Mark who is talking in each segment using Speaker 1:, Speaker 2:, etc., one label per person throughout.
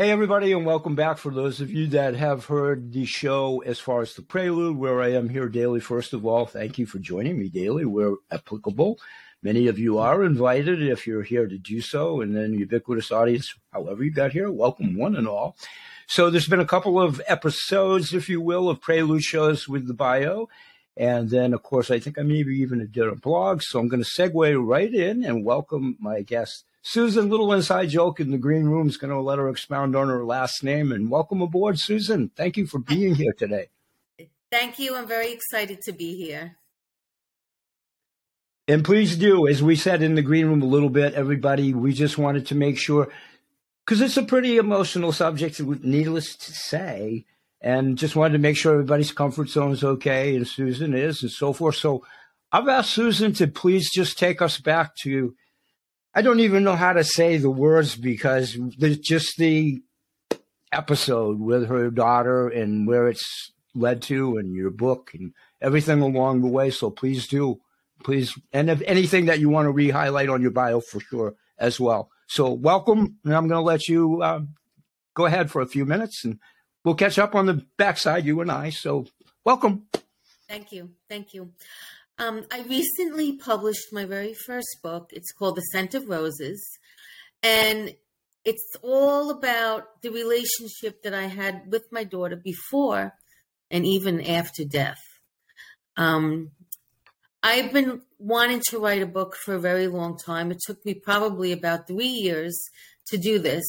Speaker 1: Hey, everybody, and welcome back. For those of you that have heard the show as far as the prelude, where I am here daily, first of all, thank you for joining me daily where applicable. Many of you are invited if you're here to do so, and then ubiquitous audience, however you got here, welcome one and all. So there's been a couple of episodes, if you will, of prelude shows with the bio. And then, of course, I think I maybe even did a blog. So I'm going to segue right in and welcome my guest, Susan, little inside joke in the green room is going to let her expound on her last name. And welcome aboard, Susan. Thank you for being here today.
Speaker 2: Thank you. I'm very excited to be here.
Speaker 1: And please do, as we said in the green room a little bit, everybody, we just wanted to make sure, because it's a pretty emotional subject, needless to say, and just wanted to make sure everybody's comfort zone is okay, and Susan is, and so forth. So I've asked Susan to please just take us back to I don't even know how to say the words because there's just the episode with her daughter and where it's led to and your book and everything along the way. So please do, please. And if anything that you want to re-highlight on your bio for sure as well. So welcome. And I'm going to let you uh, go ahead for a few minutes and we'll catch up on the backside, you and I. So welcome.
Speaker 2: Thank you. Thank you. Um, I recently published my very first book. It's called The Scent of Roses. And it's all about the relationship that I had with my daughter before and even after death. Um, I've been wanting to write a book for a very long time. It took me probably about three years to do this.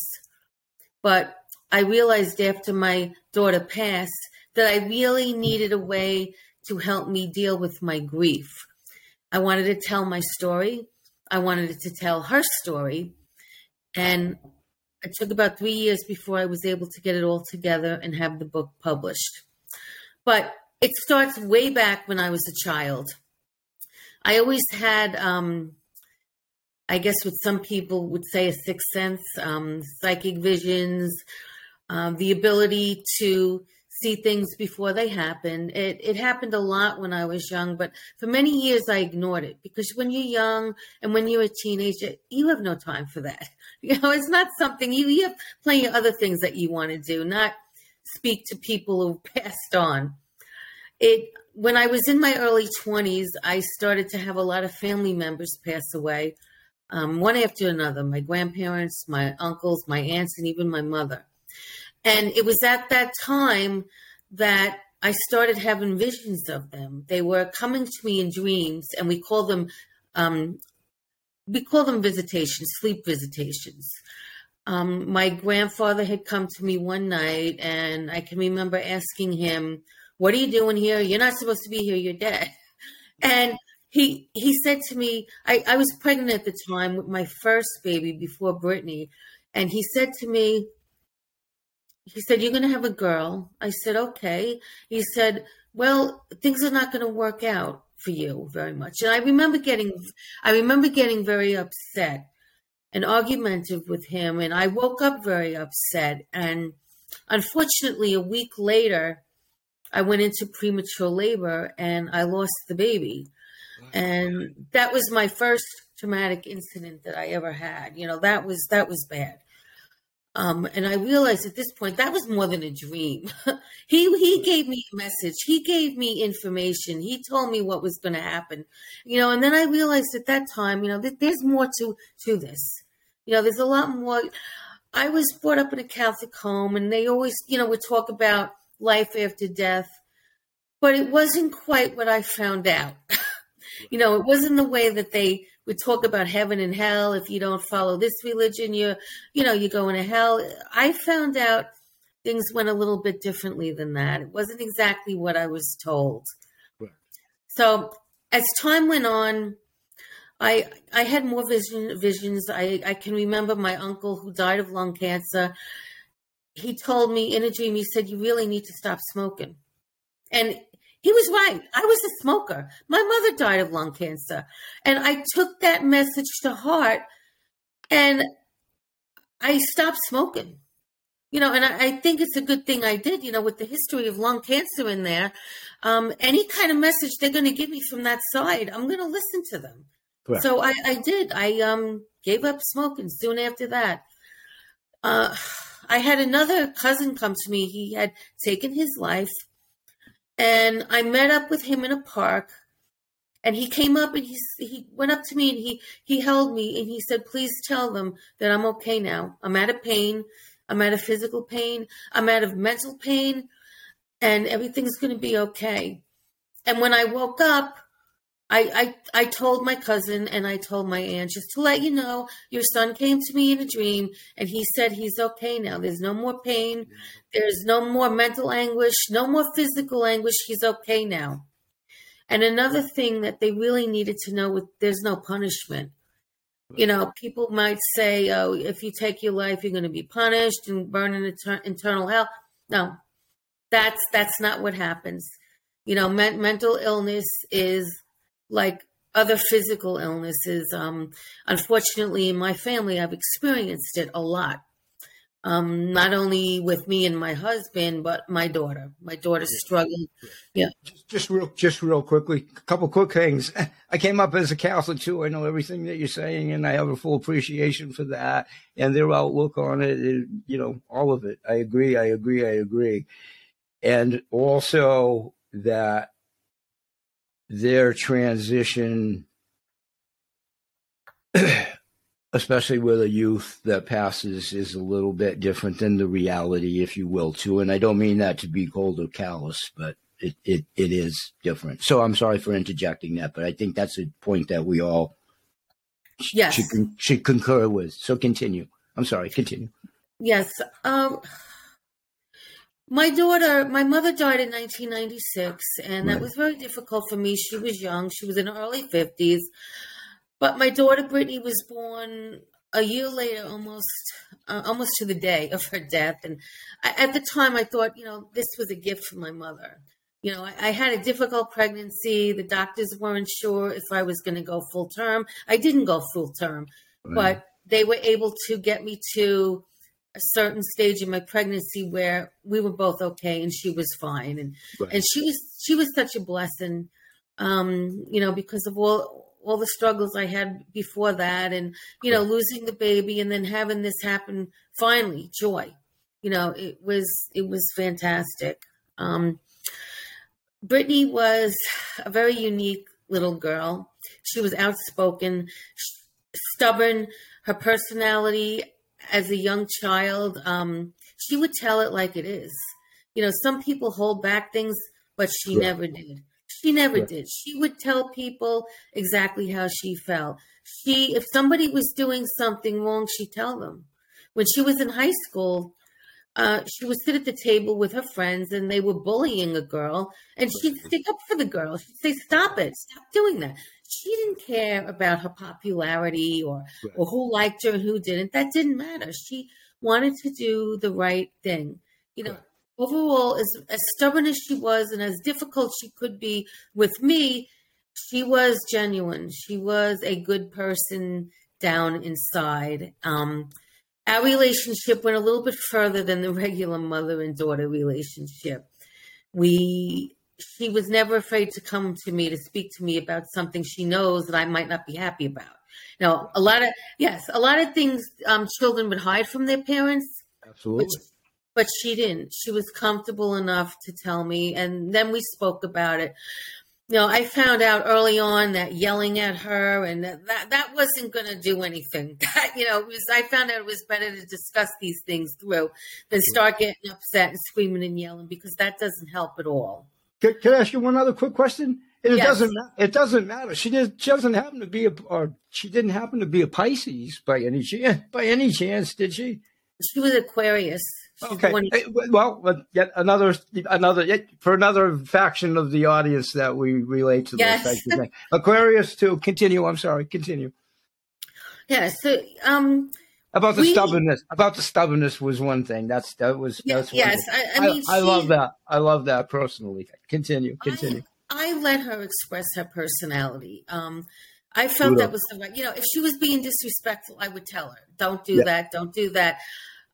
Speaker 2: But I realized after my daughter passed that I really needed a way to help me deal with my grief. I wanted to tell my story. I wanted to tell her story. And it took about three years before I was able to get it all together and have the book published. But it starts way back when I was a child. I always had, um, I guess, what some people would say a sixth sense, um, psychic visions, uh, the ability to see things before they happen. It it happened a lot when I was young, but for many years I ignored it because when you're young and when you're a teenager, you have no time for that. You know, it's not something you, you have plenty of other things that you want to do, not speak to people who passed on. It when I was in my early 20s, I started to have a lot of family members pass away, um, one after another. My grandparents, my uncles, my aunts, and even my mother. And it was at that time that I started having visions of them. They were coming to me in dreams, and we call them um, we call them visitations, sleep visitations. Um, my grandfather had come to me one night, and I can remember asking him, "What are you doing here? You're not supposed to be here. You're dead." And he he said to me, I, I was pregnant at the time with my first baby before Brittany, and he said to me, he said, You're going to have a girl. I said, Okay. He said, Well, things are not going to work out for you very much. And I remember getting, I remember getting very upset and argumentative with him. And I woke up very upset. And unfortunately, a week later, I went into premature labor and I lost the baby. And that was my first traumatic incident that I ever had. You know, that was, that was bad. Um, and I realized at this point that was more than a dream. he he gave me a message. He gave me information. He told me what was going to happen. You know, and then I realized at that time, you know, that there's more to to this. You know, there's a lot more. I was brought up in a Catholic home, and they always, you know, would talk about life after death, but it wasn't quite what I found out. you know, it wasn't the way that they would talk about heaven and hell. If you don't follow this religion, you're, you know, you're going to hell. I found out things went a little bit differently than that. It wasn't exactly what I was told. Right. So as time went on, I I had more vision visions. I, I can remember my uncle who died of lung cancer. He told me in a dream, he said, You really need to stop smoking. And he was right. I was a smoker. My mother died of lung cancer. And I took that message to heart and I stopped smoking. You know, and I, I think it's a good thing I did, you know, with the history of lung cancer in there. Um, any kind of message they're going to give me from that side, I'm going to listen to them. Correct. So I, I did. I um, gave up smoking soon after that. Uh, I had another cousin come to me. He had taken his life, and I met up with him in a park. And he came up and he he went up to me and he he held me and he said, "Please tell them that I'm okay now. I'm out of pain. I'm out of physical pain. I'm out of mental pain, and everything's going to be okay." And when I woke up, I, I I told my cousin and I told my aunt just to let you know your son came to me in a dream and he said he's okay now. There's no more pain. There's no more mental anguish, no more physical anguish. He's okay now. And another thing that they really needed to know there's no punishment. You know, people might say, "Oh, if you take your life, you're going to be punished and burn in etern- eternal hell." No, that's that's not what happens. You know, men- mental illness is like other physical illnesses. Um, unfortunately, in my family, I've experienced it a lot. Um, not only with me and my husband, but my daughter. My daughter's struggling. Yeah.
Speaker 1: Just, just real, just real quickly, a couple quick things. I came up as a Catholic too. I know everything that you're saying, and I have a full appreciation for that and their outlook on it. it you know, all of it. I agree. I agree. I agree. And also that their transition, especially with a youth that passes, is a little bit different than the reality, if you will, too. And I don't mean that to be cold or callous, but it, it, it is different. So I'm sorry for interjecting that, but I think that's a point that we all
Speaker 2: yes.
Speaker 1: should, should concur with. So continue. I'm sorry, continue.
Speaker 2: Yes. Um, my daughter, my mother died in 1996, and that was very difficult for me. She was young, she was in her early 50s. But my daughter Brittany was born a year later, almost uh, almost to the day of her death. And I, at the time, I thought, you know, this was a gift from my mother. You know, I, I had a difficult pregnancy. The doctors weren't sure if I was going to go full term. I didn't go full term, right. but they were able to get me to a certain stage in my pregnancy where we were both okay and she was fine. And right. and she was she was such a blessing um you know because of all all the struggles I had before that and you know losing the baby and then having this happen finally joy you know it was it was fantastic. Um Brittany was a very unique little girl. She was outspoken stubborn. Her personality as a young child, um, she would tell it like it is. You know, some people hold back things, but she never did. She never did. She would tell people exactly how she felt. She, if somebody was doing something wrong, she'd tell them. When she was in high school, uh, she would sit at the table with her friends and they were bullying a girl and she'd stick up for the girl. She'd say, Stop it, stop doing that she didn't care about her popularity or right. or who liked her and who didn't. That didn't matter. She wanted to do the right thing. You know, right. overall, as as stubborn as she was and as difficult she could be with me, she was genuine. She was a good person down inside. Um, our relationship went a little bit further than the regular mother and daughter relationship. We she was never afraid to come to me to speak to me about something she knows that I might not be happy about. Now, a lot of yes, a lot of things um, children would hide from their parents.
Speaker 1: Absolutely.
Speaker 2: But, but she didn't. She was comfortable enough to tell me, and then we spoke about it. You know, I found out early on that yelling at her and that that, that wasn't going to do anything. That you know, was. I found out it was better to discuss these things through than start getting upset and screaming and yelling because that doesn't help at all.
Speaker 1: Can, can I ask you one other quick question? It yes. doesn't. It doesn't matter. She did. She doesn't happen to be a, or she didn't happen to be a Pisces by any chance. By any chance, did she?
Speaker 2: She was Aquarius.
Speaker 1: She's okay. Well, yet another, another, yet for another faction of the audience that we relate to. Yes. Aquarius too. Continue. I'm sorry. Continue.
Speaker 2: Yeah. So, um,
Speaker 1: about the we, stubbornness. About the stubbornness was one thing. That's that was that's
Speaker 2: yes. I, I, mean,
Speaker 1: I, I love that. I love that personally. Continue. Continue.
Speaker 2: I, let her express her personality. Um, I felt that was the right. You know, if she was being disrespectful, I would tell her, "Don't do yeah. that. Don't do that."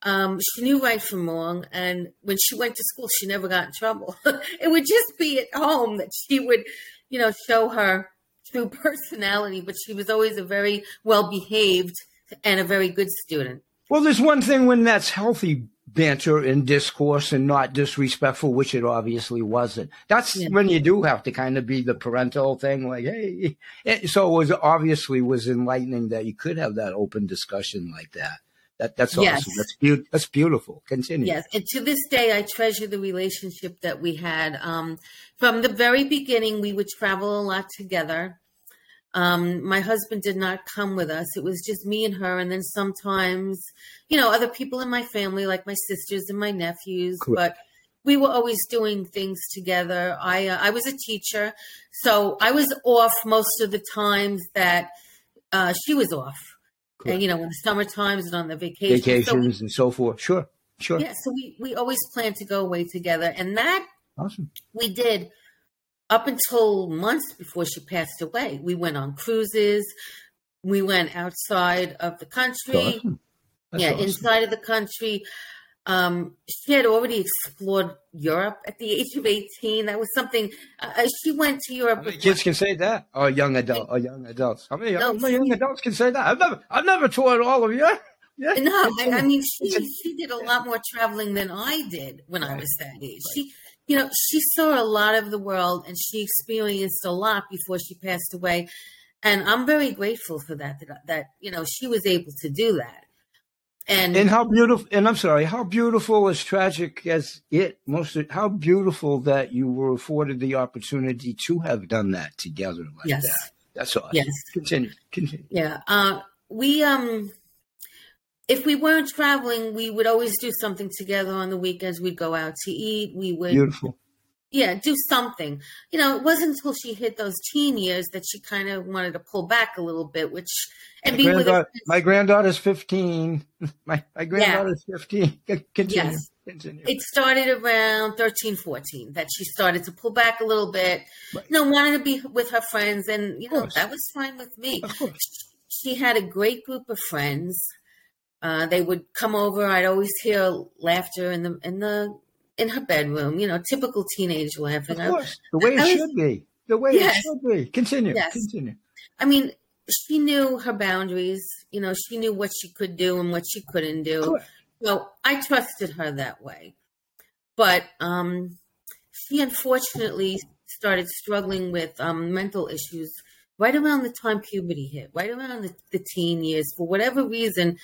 Speaker 2: Um, she knew right from wrong, and when she went to school, she never got in trouble. it would just be at home that she would, you know, show her true personality. But she was always a very well behaved and a very good student.
Speaker 1: Well, there's one thing when that's healthy banter and discourse and not disrespectful, which it obviously wasn't. That's
Speaker 2: Yeah.
Speaker 1: when you do have to kind of be the parental thing, like, hey. It- so it was obviously was enlightening that you could have that open discussion like that. That that's
Speaker 2: Yes.
Speaker 1: awesome. That's beautiful. That's beautiful. Continue.
Speaker 2: Yes, and to this day, I treasure the relationship that we had. Um, from the very beginning, we would travel a lot together. Um, my husband did not come with us; it was just me and her, and then sometimes, you know, other people in my family, like my sisters and my nephews.
Speaker 1: Correct.
Speaker 2: But we were always doing things together. I uh, I was a teacher, so I was off most of the times that uh, she was off.
Speaker 1: Correct.
Speaker 2: And you know, in the summer times and on the vacations. So
Speaker 1: and so forth. Sure. Sure.
Speaker 2: yeah, so we, we always planned to go away together. And that
Speaker 1: Awesome.
Speaker 2: we did up until months before she passed away. We went on cruises. We went outside of the country.
Speaker 1: Awesome.
Speaker 2: Yeah,
Speaker 1: awesome.
Speaker 2: inside of the country. Um, she had already explored Europe at the age of 18. That was something, uh, she went to Europe.
Speaker 1: How many kids can say that? Or young adult? Or young adults? How many,
Speaker 2: No,
Speaker 1: how many young
Speaker 2: she-
Speaker 1: adults can say that? I've never, I've never toured all of you. Yeah.
Speaker 2: No, I, I mean she she did a lot more traveling than I did when I was that age. She, you know, she saw a lot of the world and she experienced a lot before she passed away, and I'm very grateful for that. That, that you know she was able to do that. And,
Speaker 1: And how beautiful, and I'm sorry, how beautiful, as tragic as it, most, of, how beautiful that you were afforded the opportunity to have done that together like
Speaker 2: yes,
Speaker 1: that. That's awesome.
Speaker 2: yes,
Speaker 1: Continue. Continue.
Speaker 2: yeah. Uh, we um, if we weren't traveling, we would always do something together on the weekends. We'd go out to eat. We would
Speaker 1: Beautiful.
Speaker 2: yeah, do something. You know, it wasn't until she hit those teen years that she kind of wanted to pull back a little bit, which and
Speaker 1: My,
Speaker 2: be with her.
Speaker 1: granddaughter, my granddaughter's 15. My, my granddaughter's 15. Continue.
Speaker 2: Yes.
Speaker 1: Continue.
Speaker 2: It started around 13, 14 that she started to pull back a little bit.
Speaker 1: Right.
Speaker 2: You know, wanted to be with her friends, and you know that was fine with me.
Speaker 1: Of course.
Speaker 2: She had a great group of friends. Uh, they would come over. I'd always hear laughter in the in the in her bedroom. You know, typical teenage
Speaker 1: Of
Speaker 2: laughing. I-
Speaker 1: course. The way it
Speaker 2: I was-
Speaker 1: should be. The way
Speaker 2: Yes.
Speaker 1: it should be. Continue.
Speaker 2: Yes.
Speaker 1: Continue.
Speaker 2: I mean, she knew her boundaries. You know, she knew what she could do and what she couldn't do.
Speaker 1: Correct.
Speaker 2: So I trusted her that way. But um, she unfortunately started struggling with um, mental issues right around the time puberty hit, right around the, the teen years. For whatever reason,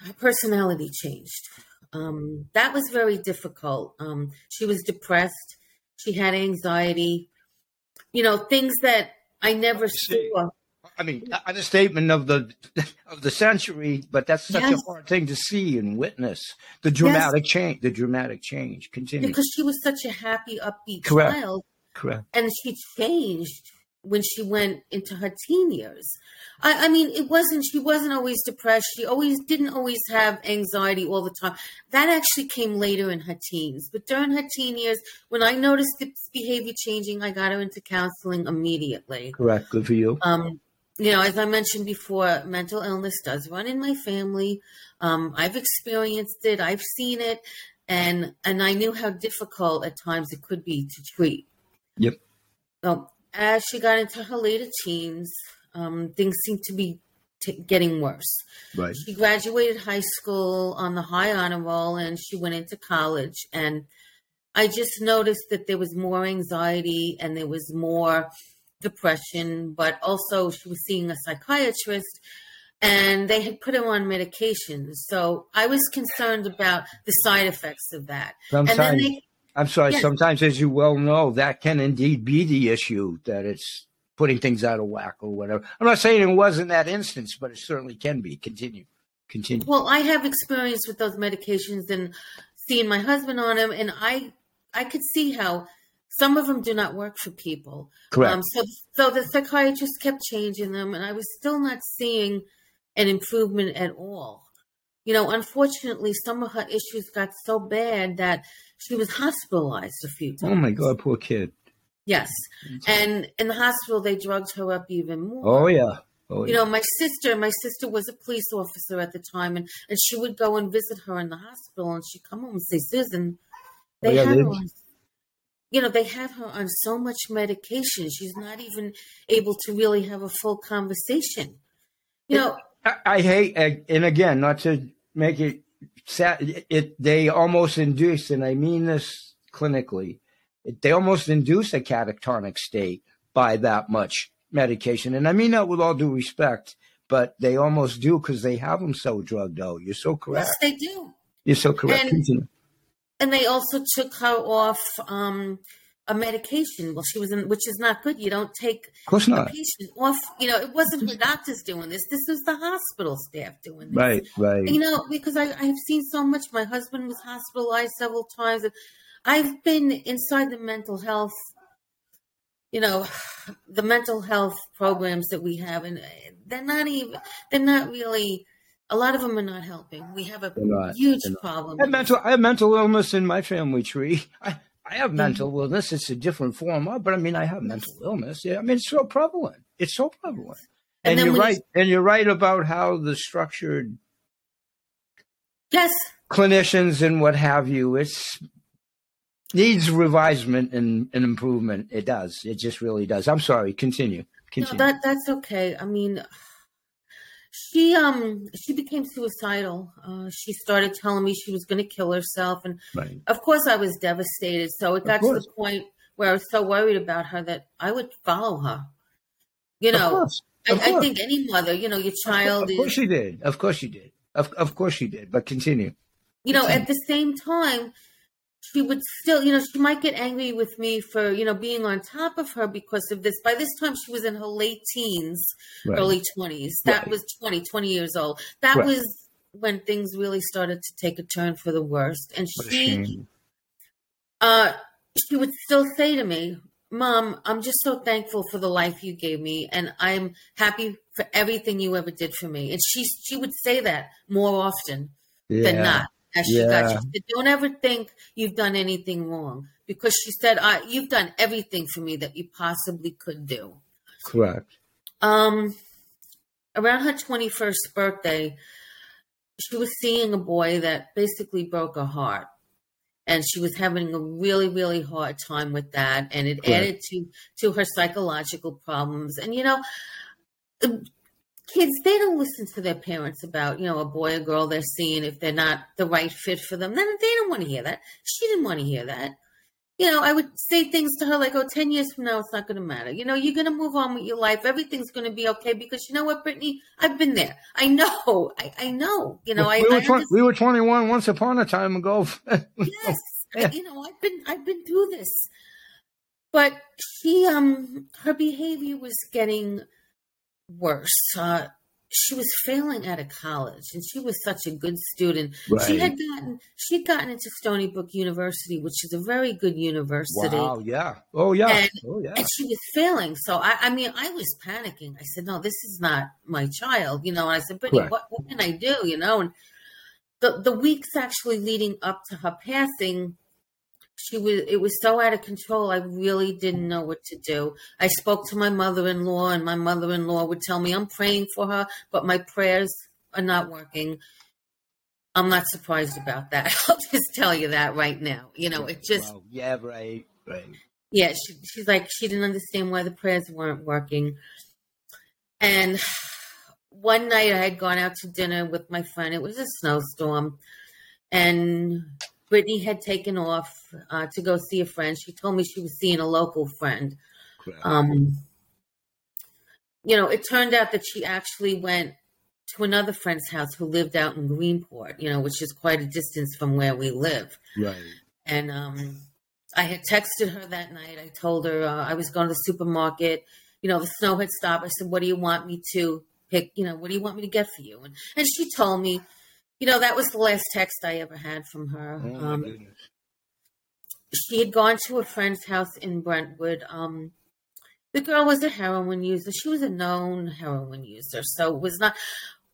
Speaker 2: her personality changed. Um, that was very difficult. Um, she was depressed. She had anxiety. You know, things that I never saw.
Speaker 1: I mean, not a statement of the of the century, but that's such
Speaker 2: Yes.
Speaker 1: a hard thing to see and witness. The dramatic change. The dramatic change. Continue.
Speaker 2: Because she was such a happy, upbeat
Speaker 1: Correct.
Speaker 2: child.
Speaker 1: Correct.
Speaker 2: and she changed when she went into her teen years. I, I mean, it wasn't she wasn't always depressed. She always didn't always have anxiety all the time. That actually came later in her teens. But during her teen years, when I noticed this behavior changing, I got her into counseling immediately.
Speaker 1: Correct. Good for you.
Speaker 2: Um, you know, as I mentioned before, mental illness does run in my family. Um, I've experienced it. I've seen it, and and I knew how difficult at times it could be to treat.
Speaker 1: Yep.
Speaker 2: So as she got into her later teens, um, things seemed to be t- getting worse.
Speaker 1: Right.
Speaker 2: She graduated high school on the high honor roll, and she went into college. And I just noticed that there was more anxiety and there was more depression, but also she was seeing a psychiatrist and they had put her on medications. So I was concerned about the side effects of that. And then they,
Speaker 1: I'm sorry.
Speaker 2: Yes.
Speaker 1: Sometimes, as you well know, that can indeed be the issue that it's putting things out of whack or whatever. I'm not saying it was in that instance, but it certainly can be. Continue. Continue.
Speaker 2: well, I have experience with those medications and seeing my husband on them, and I I could see how some of them do not work for people.
Speaker 1: Correct.
Speaker 2: Um, so, so the psychiatrist kept changing them, and I was still not seeing an improvement at all. You know, unfortunately, some of her issues got so bad that she was hospitalized a few times.
Speaker 1: oh my God, poor kid.
Speaker 2: Yes, and in the hospital they drugged her up even more.
Speaker 1: Oh yeah. Oh
Speaker 2: You
Speaker 1: yeah.
Speaker 2: know, my sister, my sister was a police officer at the time, and, and she would go and visit her in the hospital, and she'd come home and say, Susan, they
Speaker 1: Oh, yeah,
Speaker 2: had her on, you know, they had her on so much medication. She's not even able to really have a full conversation. You know,
Speaker 1: I, I hate, and again, not to make it it, it, they almost induce, and I mean this clinically, it, they almost induce a catatonic state by that much medication. And I mean that with all due respect, but they almost do because they have them so drugged out. You're so correct.
Speaker 2: Yes, they do.
Speaker 1: You're so correct.
Speaker 2: And, and they also took her off um, a medication. Well, she was in, which is not good. You don't take
Speaker 1: of course not.
Speaker 2: a patient off. You know, it wasn't her doctors doing this. This was the hospital staff doing this.
Speaker 1: Right, right.
Speaker 2: You know, because I, I've seen so much. My husband was hospitalized several times. I've been inside the mental health you know the mental health programs that we have and they're not even they're not really a lot of them are not helping we have a huge problem
Speaker 1: I have mental I have mental illness in my family tree I, I have mental mm-hmm. illness it's a different form of but I mean I have mental illness yeah I mean it's so prevalent it's so prevalent and, and you're right and you're right about how the structured
Speaker 2: yes
Speaker 1: clinicians and what have you it's needs revisement and, and improvement. It does. It just really does. I'm sorry. Continue. Continue.
Speaker 2: No, that that's okay. I mean, she um she became suicidal. Uh, she started telling me she was going to kill herself, and right. of course I was devastated. So it got to the point where I was so worried about her that I would follow her. You know, I, I, think any mother, you know, your child.
Speaker 1: Of, of course, is, she did. Of course, she did. Of of course, she did. But continue.
Speaker 2: You know, at the same time, she would still, you know, she might get angry with me for, you know, being on top of her because of this. By this time, she was in her late teens, right. early 20s. That right. was 20, 20 years old. That right. was when things really started to take a turn for the worst. And she, uh, she would still say to me, Mom, I'm just so thankful for the life you gave me, and I'm happy for everything you ever did for me. And she she would say that more often yeah. than not as she yeah. got you. Said, Don't ever think you've done anything wrong because she said, I, "You've done everything for me that you possibly could do."
Speaker 1: Correct.
Speaker 2: Um, around her twenty-first birthday, she was seeing a boy that basically broke her heart, and she was having a really, really hard time with that, and it Correct. added to to her psychological problems. And you know, kids they don't listen to their parents about you know a boy or girl they're seeing if they're not the right fit for them. Then they don't want to hear that. She didn't want to hear that. You know i would say things to her like oh 10 years from now it's not going to matter. You know you're going to move on with your life. Everything's going to be okay because you know what brittany? I've been there. I know. I, I know. You know
Speaker 1: we,
Speaker 2: I,
Speaker 1: were
Speaker 2: I
Speaker 1: 20, we were 21 once upon a time ago.
Speaker 2: Yes. I, you know i've been i've been through this. But she um her behavior was getting worse. Uh, she was failing out of college, and she was such a good student. Right. She had gotten she'd gotten into Stony Brook University, which is a very good university.
Speaker 1: Wow! Yeah. Oh yeah.
Speaker 2: And,
Speaker 1: oh yeah.
Speaker 2: And she was failing. So I, I mean, I was panicking. I said, "No, this is not my child." You know. And I said, "Brittany, what, what can I do?" You know. And the the weeks actually leading up to her passing, she was it was so out of control i really didn't know what to do. I spoke to my mother-in-law and my mother-in-law would tell me i'm praying for her but my prayers are not working. I'm not surprised about that. I'll just tell you that right now. You know it just
Speaker 1: yeah right right.
Speaker 2: Yeah she, she's like she didn't understand why the prayers weren't working. And one night i had gone out to dinner with my friend. It was a snowstorm. And Brittany had taken off uh, to go see a friend. She told me she was seeing a local friend. Um, you know, it turned out that she actually went to another friend's house who lived out in Greenport, you know, which is quite a distance from where we live.
Speaker 1: Right.
Speaker 2: And um, I had texted her that night. I told her uh, I was going to the supermarket. You know, the snow had stopped. I said, "What do you want me to pick? You know, what do you want me to get for you?" And and she told me you know, that was the last text I ever had from her.
Speaker 1: Oh, um,
Speaker 2: she had gone to a friend's house in Brentwood. Um, the girl was a heroin user. She was a known heroin user. So it was not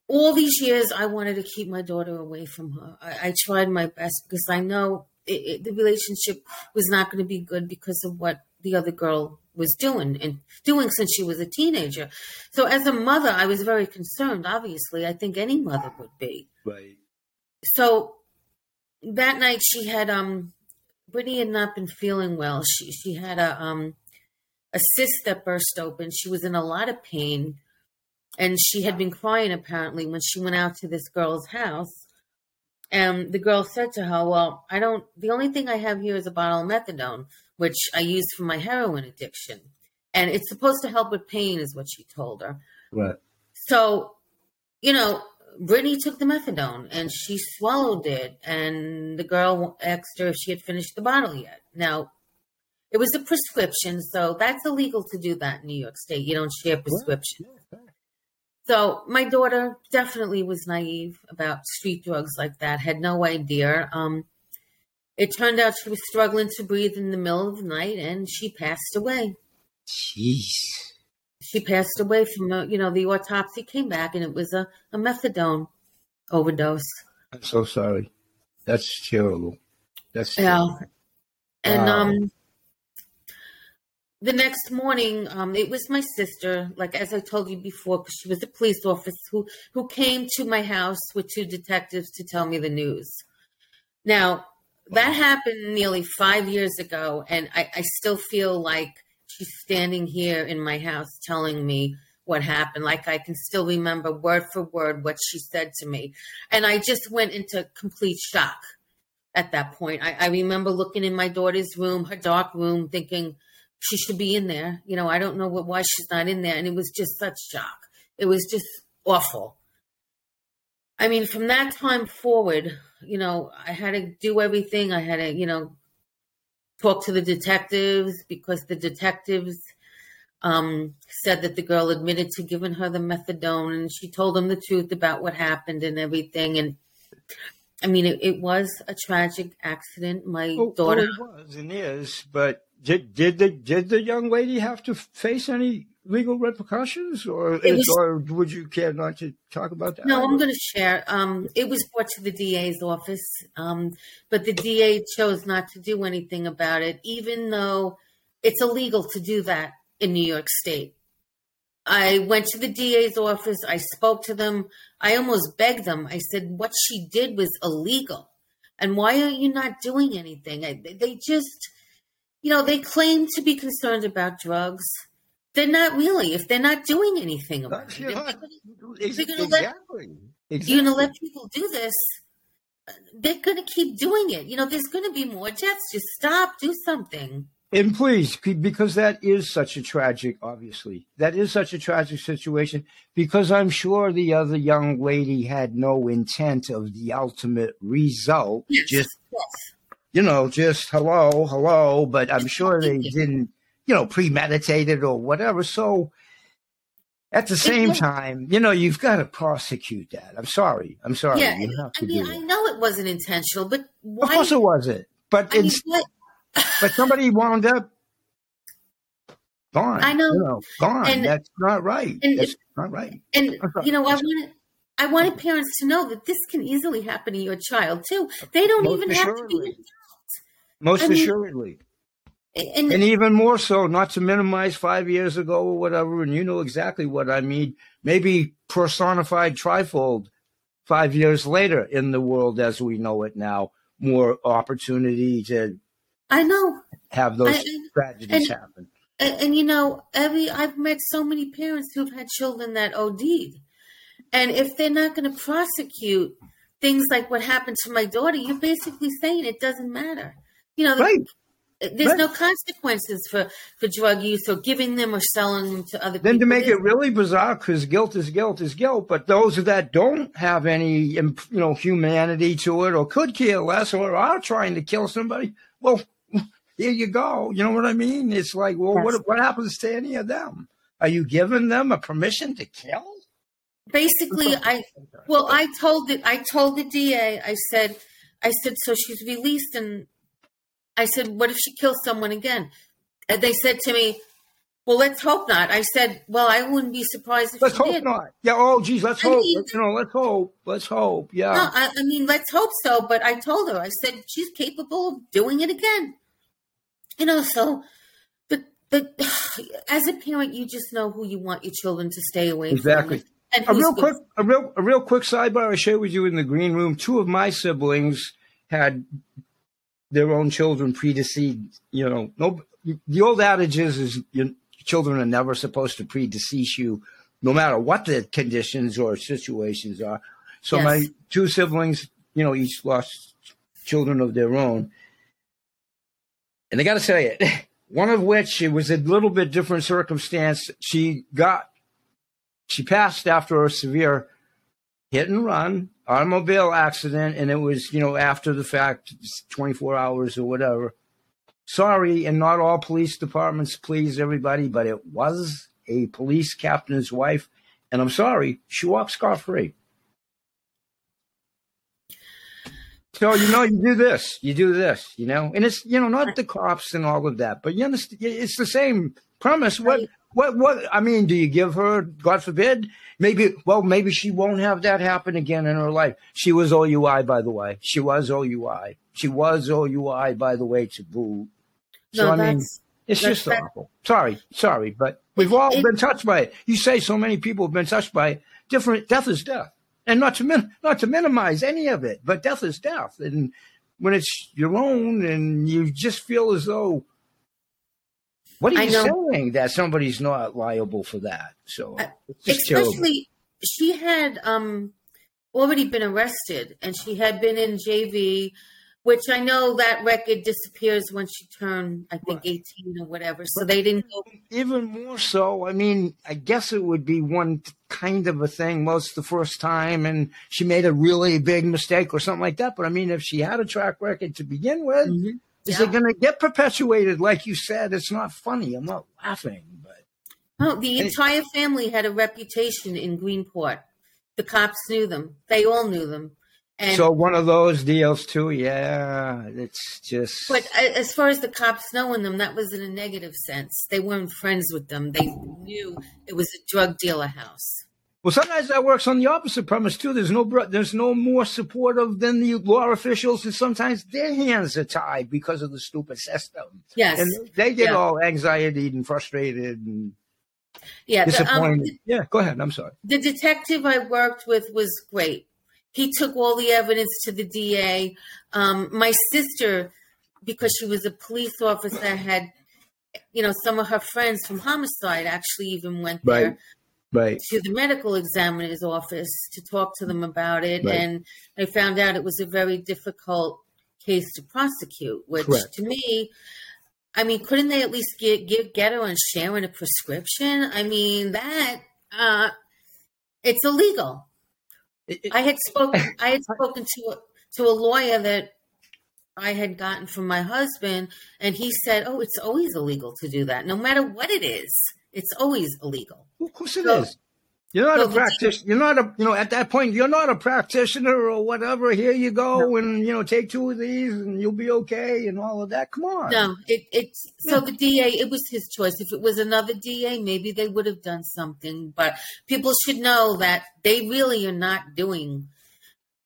Speaker 2: all these years I wanted to keep my daughter away from her. I, I tried my best because I know it, it, the relationship was not going to be good because of what the other girl was doing and doing since she was a teenager. So as a mother, I was very concerned. Obviously, I think any mother would be.
Speaker 1: Right.
Speaker 2: So that night she had um Brittany had not been feeling well. She she had a um a cyst that burst open. She was in a lot of pain and she had been crying apparently when she went out to this girl's house And the girl said to her, Well, I don't, the only thing I have here is a bottle of methadone, which I used for my heroin addiction. And it's supposed to help with pain, is what she told her.
Speaker 1: Right.
Speaker 2: So, you know, Brittany took the methadone and she swallowed it. And the girl asked her if she had finished the bottle yet. Now, it was a prescription, so that's illegal to do that in New York State. You don't share prescriptions. So my daughter definitely was naive about street drugs like that, had no idea. Um, it turned out she was struggling to breathe in the middle of the night and she passed away.
Speaker 1: Jeez.
Speaker 2: She passed away from, a, you know, the autopsy came back and it was a, a methadone overdose.
Speaker 1: I'm so sorry. That's terrible. That's
Speaker 2: Yeah. And
Speaker 1: Wow.
Speaker 2: um, the next morning, um, it was my sister, like as I told you before, because she was a police officer who who came to my house with two detectives to tell me the news. Now that happened nearly five years ago, and I, I still feel like she's standing here in my house telling me what happened. Like I can still remember word for word what she said to me, and I just went into complete shock at that point. I, I remember looking in my daughter's room, her dark room, thinking she should be in there. You know, I don't know what, why she's not in there. And it was just such shock. It was just awful. I mean, from that time forward, you know, I had to do everything. I had to, you know, talk to the detectives because the detectives um, said that the girl admitted to giving her the methadone and she told them the truth about what happened and everything. And I mean, it, it was a tragic accident. My
Speaker 1: Oh,
Speaker 2: daughter.
Speaker 1: oh, it was and is, but did did the did the young lady have to face any legal repercussions, or
Speaker 2: was-
Speaker 1: or would you care not to talk about that?
Speaker 2: No, I'm going to share. Um, it was brought to the DA's office, um, but the DA chose not to do anything about it, even though it's illegal to do that in New York State. I went to the DA's office. I spoke to them. I almost begged them. I said, "What she did was illegal, and why are you not doing anything?" I, they just, you know, they claim to be concerned about drugs. They're not really. If they're not doing anything about
Speaker 1: That's
Speaker 2: it, They're gonna- they're gonna let-
Speaker 1: exactly.
Speaker 2: you're going to let people do this, they're going to keep doing it. You know, there's going to be more deaths. Just stop, do something.
Speaker 1: And please, because that is such a tragic, obviously, that is such a tragic situation. Because I'm sure the other young lady had no intent of the ultimate result. Just
Speaker 2: yes.
Speaker 1: you know, just hello, hello. But I'm sure they didn't, you know, premeditated or whatever. So at the same time, you know, you've got to prosecute that. I'm sorry. I'm sorry.
Speaker 2: yeah,
Speaker 1: you have
Speaker 2: I mean,
Speaker 1: do
Speaker 2: I know it wasn't intentional, but why?
Speaker 1: Of course it wasn't. But
Speaker 2: I mean,
Speaker 1: it's but somebody wound up gone.
Speaker 2: I know.
Speaker 1: You know, gone.
Speaker 2: And-
Speaker 1: That's not right.
Speaker 2: and
Speaker 1: That's not right.
Speaker 2: And you know, I want wanted, I wanted parents to know that this can easily happen to your child too. They don't
Speaker 1: Most
Speaker 2: even have to be.
Speaker 1: assuredly. Most
Speaker 2: I mean-
Speaker 1: assuredly.
Speaker 2: And,
Speaker 1: And even more so, not to minimize five years ago or whatever, and you know exactly what I mean, maybe personified trifold five years later in the world as we know it now, more opportunity to
Speaker 2: I know.
Speaker 1: have those
Speaker 2: I-
Speaker 1: tragedies
Speaker 2: and-
Speaker 1: happen.
Speaker 2: And, and you know, every I've met so many parents who've had children that OD'd, and if they're not going to prosecute things like what happened to my daughter, you're basically saying it doesn't matter. You know,
Speaker 1: Right.
Speaker 2: There's
Speaker 1: right.
Speaker 2: no consequences for for drug use or giving them or selling them to other people.
Speaker 1: Then to make it really bizarre, because guilt is guilt is guilt, but those that don't have any, um, you know, humanity to it, or could care less, or are trying to kill somebody, well, here you go. You know what I mean? It's like, well,
Speaker 2: Yes.
Speaker 1: what what happens to any of them? Are you giving them a permission to kill?
Speaker 2: basically i well i told the i told the da i said i said so she's released and i said what if she kills someone again and they said to me well let's hope not i said well i wouldn't be surprised if
Speaker 1: Let's
Speaker 2: she
Speaker 1: hope
Speaker 2: did
Speaker 1: not. Yeah. Oh, geez. Let's
Speaker 2: I
Speaker 1: hope.
Speaker 2: mean-
Speaker 1: you know, let's hope. Let's hope. Yeah.
Speaker 2: no I, I mean let's hope so but i told her i said she's capable of doing it again you know so but but as a parent you just know who you want your children to stay away
Speaker 1: Exactly.
Speaker 2: from and
Speaker 1: a real quick, a real, a real quick sidebar. I shared with you in the green room. Two of my siblings had their own children predeceased. You know, no. The old adage is, is your children are never supposed to predecease you, no matter what the conditions or situations are. So
Speaker 2: Yes.
Speaker 1: my two siblings you know, each lost children of their own. And I got to say it, one of which it was a little bit different circumstance. She got, she passed after a severe hit and run automobile accident, and it was, you know, after the fact, 24 hours or whatever. Sorry, and not all police departments please everybody, but it was a police captain's wife, and I'm sorry, she walked scot free. So you know, you do this, you do this, you know, and it's you know not the cops and all of that, but you understand, it's the same premise. What what what? I mean, do you give her, God forbid, maybe? Well, maybe she won't have that happen again in her life. She was OUI, by the way. She was OUI. She was OUI, by the way, to boot. So no, I mean, it's just that, awful. Sorry, sorry, but we've all it, been touched by it. You say so many people have been touched by it. Different death is death, and not to min, not to minimize any of it, but death is death, and when it's your own, and you just feel as though what are you saying that somebody's not liable for that? So uh,
Speaker 2: especially she had um, already been arrested and she had been in JV, which I know that record disappears when she turned, I think, right. 18 or whatever. So but they didn't go.
Speaker 1: Even more so, I mean, I guess it would be one kind of a thing most the first time and she made a really big mistake or something like that. But I mean, if she had a track record to begin with, mm-hmm. Is yeah. it going to get perpetuated? Like you said, it's not funny. I'm not laughing, but
Speaker 2: oh, the entire family had a reputation in Greenport. The cops knew them. They all knew them.
Speaker 1: And so one of those deals too. Yeah, it's just.
Speaker 2: But uh, as far as the cops knowing them, that was in a negative sense. They weren't friends with them. They knew it was a drug dealer house.
Speaker 1: Well, sometimes that works on the opposite premise too. There's no there's no more supportive than the law officials, and sometimes their hands are tied because of the stupid system.
Speaker 2: Yes,
Speaker 1: and they get yeah. all anxiety and frustrated and
Speaker 2: yeah,
Speaker 1: disappointed. The, um, yeah, go ahead. I'm sorry.
Speaker 2: The detective I worked with was great. He took all the evidence to the DA. Um, my sister, because she was a police officer, had you know some of her friends from homicide actually even went there
Speaker 1: right.
Speaker 2: To the medical examiner's office to talk to them about it. Right. And I found out it was a very difficult case to prosecute, which Correct. to me, I mean, couldn't they at least get, give, get her and Sharon a prescription? I mean, that, uh, it's illegal. It, it, I had spoken, I had spoken to, a, to a lawyer that I had gotten from my husband, and he said, "Oh, it's always illegal to do that, no matter what it is. It's always illegal."
Speaker 1: Of course, it so, is. You're not so a practitioner. You're not a, you know, at that point, you're not a practitioner or whatever. Here you go, no. and you know, take two of these, and you'll be okay, and all of that. Come on.
Speaker 2: No, it, it's so the DA. It was his choice. If it was another DA, maybe they would have done something. But people should know that they really are not doing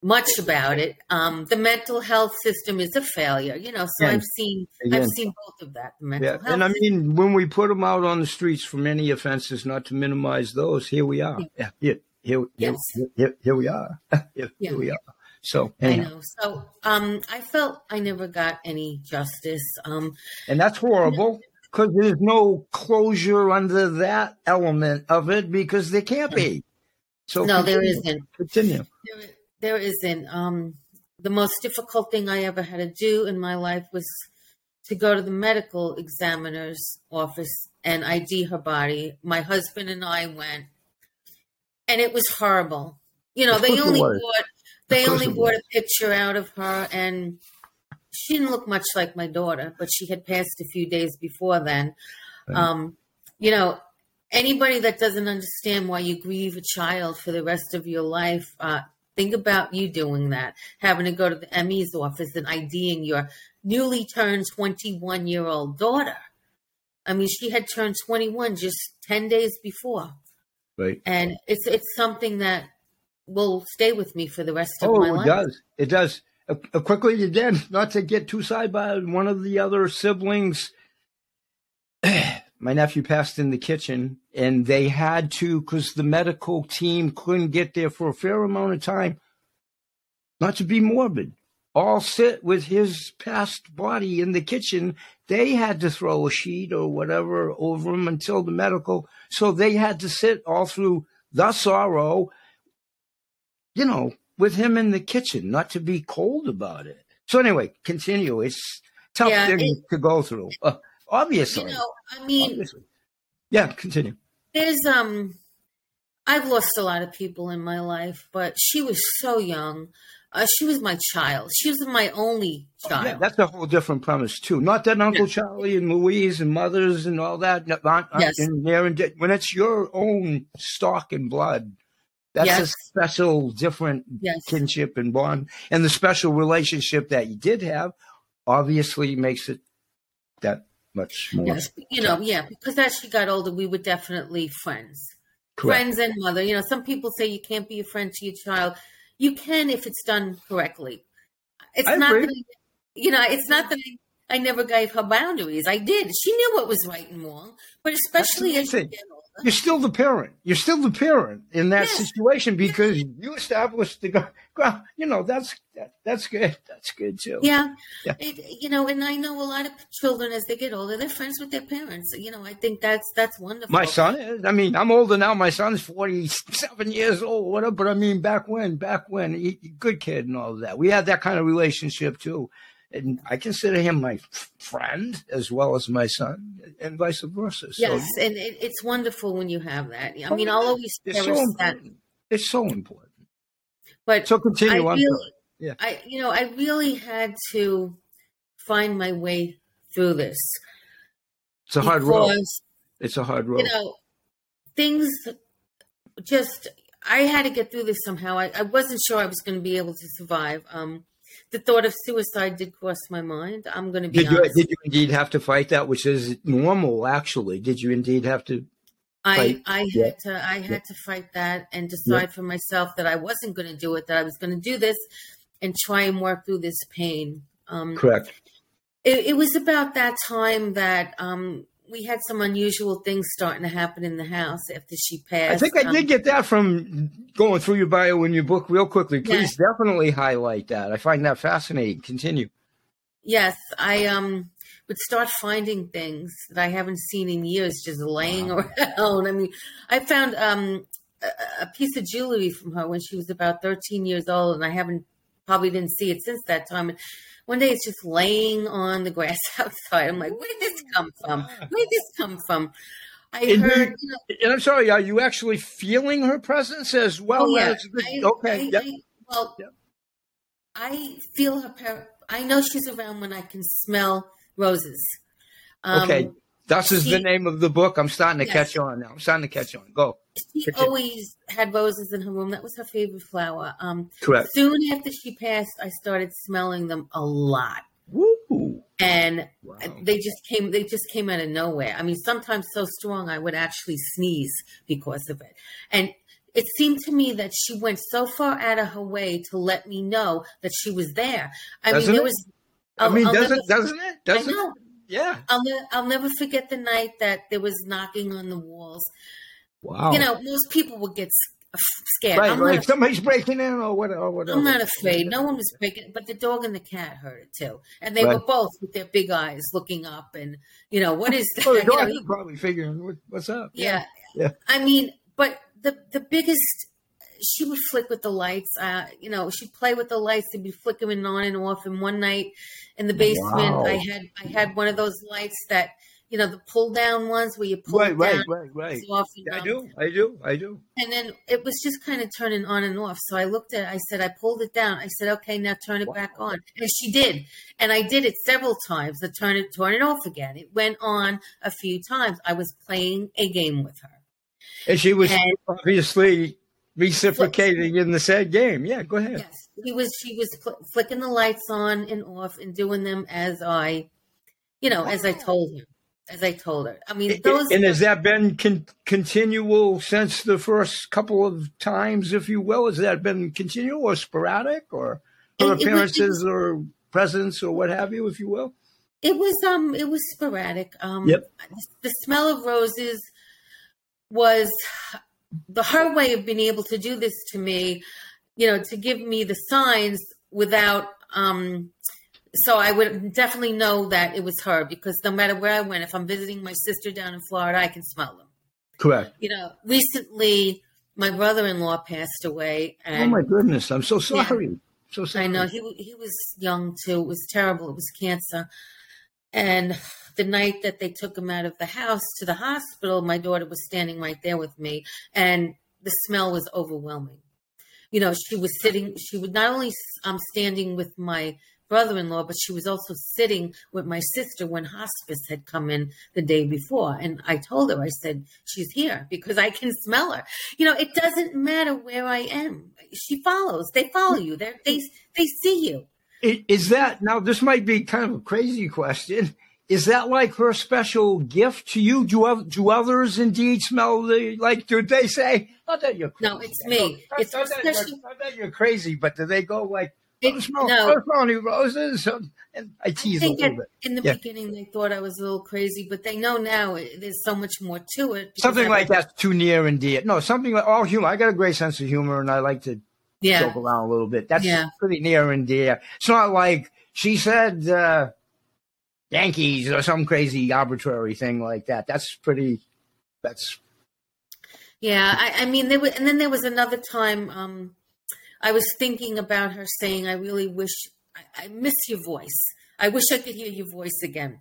Speaker 2: much about it. Um, the mental health system is a failure, you know. So I've seen Again. I've seen both of that. The mental yeah. health
Speaker 1: and I mean, when we put them out on the streets for many offenses, not to minimize those, here we are. Yeah, yeah. Here, yes. here, here, here we are. here, yeah. here we are. So
Speaker 2: anyhow. I know. So um, I felt I never got any justice. Um,
Speaker 1: and that's horrible because there's no closure under that element of it because there can't be. So
Speaker 2: no, continue. there isn't.
Speaker 1: Continue.
Speaker 2: There, there isn't. Um, the most difficult thing I ever had to do in my life was to go to the medical examiner's office and ID her body. My husband and I went, and it was horrible. You know, they only bought they only bought a picture out of her, and she didn't look much like my daughter, but she had passed a few days before then. Right. Um, you know, anybody that doesn't understand why you grieve a child for the rest of your life, uh, Think about you doing that, having to go to the ME's office and IDing your newly turned 21 year old daughter. I mean, she had turned 21 just 10 days before.
Speaker 1: Right.
Speaker 2: And it's it's something that will stay with me for the rest of oh, my life.
Speaker 1: it does. It does. Uh, uh, quickly again, not to get too side by one of the other siblings my nephew passed in the kitchen and they had to because the medical team couldn't get there for a fair amount of time not to be morbid all sit with his passed body in the kitchen they had to throw a sheet or whatever over him until the medical so they had to sit all through the sorrow you know with him in the kitchen, not to be cold about it. So anyway, continue. It's tough
Speaker 2: Yeah,
Speaker 1: thing
Speaker 2: it-
Speaker 1: to go through. Obviously.
Speaker 2: You know, I mean,
Speaker 1: obviously. Yeah, continue.
Speaker 2: there's um I've lost a lot of people in my life, but she was so young. Uh, she was my child. She was my only child.
Speaker 1: Yeah, that's a whole different premise too. Not that Uncle Charlie and Louise and mothers and all that no, aren't, aren't
Speaker 2: Yes.
Speaker 1: there. And when it's your own stock and blood, that's a special, different
Speaker 2: yes.
Speaker 1: kinship and bond. And the special relationship that you did have, obviously, makes it that much more.
Speaker 2: Yes. You know, yeah, because as she got older, we were definitely friends.
Speaker 1: Correct.
Speaker 2: Friends and mother. You know, some people say you can't be a friend to your child. You can if it's done correctly. It's
Speaker 1: I
Speaker 2: not
Speaker 1: agree.
Speaker 2: that I, you know, it's not that I, I never gave her boundaries. I did. She knew what was right and wrong, but especially as you get older.
Speaker 1: You're still the parent. You're still the parent in that
Speaker 2: Yes.
Speaker 1: situation because you established the. gr- gr- You know that's that, that's good. That's good too.
Speaker 2: Yeah.
Speaker 1: Yeah.
Speaker 2: It, you know, and I know a lot of children as they get older, they're friends with their parents. You know, I think that's that's wonderful.
Speaker 1: My son is. I mean, I'm older now. My son's 47 years old, whatever. But I mean, back when, back when, he, he- good kid and all of that. We had that kind of relationship too. And I consider him my friend as well as my son, and vice versa. So
Speaker 2: Yes, and it, it's wonderful when you have that. I mean, I'll always
Speaker 1: it's so
Speaker 2: that.
Speaker 1: important. It's so important.
Speaker 2: But
Speaker 1: So
Speaker 2: I
Speaker 1: continue on.
Speaker 2: really,
Speaker 1: Yeah.
Speaker 2: I you know, I really had to find my way through this
Speaker 1: It's a hard road.
Speaker 2: because
Speaker 1: It's a hard road.
Speaker 2: you know things just I had to get through this somehow. I, I wasn't sure I was going to be able to survive. Um, the thought of suicide did cross my mind. I'm going to be
Speaker 1: did you did you indeed have to fight that, which is normal? Actually, did you indeed have to?
Speaker 2: I
Speaker 1: fight?
Speaker 2: I
Speaker 1: Yeah.
Speaker 2: had to I had to fight that and decide for myself that I wasn't going to do it. That I was going to do this and try and work through this pain. Um,
Speaker 1: Correct.
Speaker 2: it, it was about that time that um, we had some unusual things starting to happen in the house after she passed.
Speaker 1: I think I
Speaker 2: Um,
Speaker 1: did get that from going through your bio in your book real quickly. Please definitely highlight that. I find that fascinating. Continue.
Speaker 2: Yes, I um would start finding things that I haven't seen in years just laying around. I mean, I found um a, a piece of jewelry from her when she was about 13 years old, and I haven't probably didn't see it since that time. And one day it's just laying on the grass outside. I'm like, where did this come from? Where did this come from? I
Speaker 1: And
Speaker 2: heard, you know,
Speaker 1: And I'm sorry, are you actually feeling her presence as well?
Speaker 2: oh yeah,
Speaker 1: as the-
Speaker 2: I,
Speaker 1: okay.
Speaker 2: I,
Speaker 1: yep.
Speaker 2: I, well,
Speaker 1: Yep.
Speaker 2: I feel her. I know she's around when I can smell roses. Um,
Speaker 1: okay. This is the name of the book. I'm starting to
Speaker 2: Yes.
Speaker 1: catch on now. I'm starting to catch on. Go.
Speaker 2: She
Speaker 1: Continue.
Speaker 2: always had roses in her room. That was her favorite flower. Um,
Speaker 1: Correct.
Speaker 2: soon after she passed, I started smelling them a lot,
Speaker 1: Woo.
Speaker 2: and
Speaker 1: Wow.
Speaker 2: they just came. They just came out of nowhere. I mean, sometimes so strong I would actually sneeze because of it. And it seemed to me that she went so far out of her way to let me know that she was there. I
Speaker 1: Doesn't
Speaker 2: mean, there
Speaker 1: it?
Speaker 2: was.
Speaker 1: I
Speaker 2: I'll-
Speaker 1: mean,
Speaker 2: I'll
Speaker 1: doesn't doesn't it? Doesn't it? Yeah.
Speaker 2: I'll, ne- I'll never forget the night that there was knocking on the walls.
Speaker 1: Wow.
Speaker 2: You know, most people would get uh, scared.
Speaker 1: right,
Speaker 2: I'm
Speaker 1: right.
Speaker 2: not
Speaker 1: Somebody's breaking in or whatever. Or whatever.
Speaker 2: I'm not afraid. No one was breaking, but the dog and the cat heard it too, and they were both with their big eyes looking up, and you know what is that?
Speaker 1: Oh, the
Speaker 2: You know,
Speaker 1: dog probably figuring what's up.
Speaker 2: yeah.
Speaker 1: Yeah.
Speaker 2: I mean, but the the biggest, she would flick with the lights. Uh, you know, she'd play with the lights. They'd be flickering on and off. And one night in the basement,
Speaker 1: Wow.
Speaker 2: I had I had one of those lights that you know the pull down ones where you pull
Speaker 1: Right, right,
Speaker 2: down.
Speaker 1: right, right.
Speaker 2: often,
Speaker 1: I do. I do. I do.
Speaker 2: And then it was just kind of turning on and off. So I looked at it, I said, I pulled it down. I said, okay, now turn it
Speaker 1: Wow.
Speaker 2: back on. And she did. And I did it several times to turn it, turn it off again. It went on a few times. I was playing a game with her.
Speaker 1: And she was
Speaker 2: And-
Speaker 1: obviously reciprocating in the said game. Yeah, go ahead.
Speaker 2: Yes. He was, she was fl- flicking the lights on and off and doing them as I, you know, as I told him, as I told her. I mean, those.
Speaker 1: and has that been con- continual since the first couple of times, if you will? Has that been continual or sporadic, or her
Speaker 2: It- it was-
Speaker 1: appearances or presence or what have you, if you will?
Speaker 2: It was um it was sporadic. Um
Speaker 1: Yep.
Speaker 2: the smell of roses was the her way of being able to do this to me, you know, to give me the signs without um so I would definitely know that it was her because no matter where I went, if I'm visiting my sister down in Florida, I can smell them.
Speaker 1: Correct.
Speaker 2: You know, recently my brother-in-law passed away. And
Speaker 1: oh my goodness! I'm so sorry. Yeah. So sorry.
Speaker 2: I know he he was young too. It was terrible. It was cancer, and the night that they took him out of the house to the hospital, my daughter was standing right there with me, and the smell was overwhelming. You know, she was sitting. She was not only um, standing with my brother-in-law, but she was also sitting with my sister when hospice had come in the day before. And I told her, I said, she's here because I can smell her. You know, it doesn't matter where I am. She follows. They follow you. They they they see you.
Speaker 1: Is that now? This might be kind of a crazy question. Is that like her special gift to you? Do, do others indeed smell the like? Do they say, "Oh, that you're
Speaker 2: crazy. no"? It's me. No, it's
Speaker 1: you're, not that you're crazy, but do they go like, it, smell, no. smell roses. And I tease I a little bit.
Speaker 2: In the yeah. beginning, they thought I was a little crazy, but they know now there's so much more to it.
Speaker 1: Something like that's too near and dear. No, something like all humor. I got a great sense of humor, and I like to yeah. joke around a little bit. That's yeah. pretty near and dear. It's not like she said uh, Yankees or some crazy arbitrary thing like that. That's pretty. That's.
Speaker 2: Yeah, I, I mean, there was, and then there was another time. Um, I was thinking about her saying, I really wish, I, I miss your voice. I wish I could hear your voice again.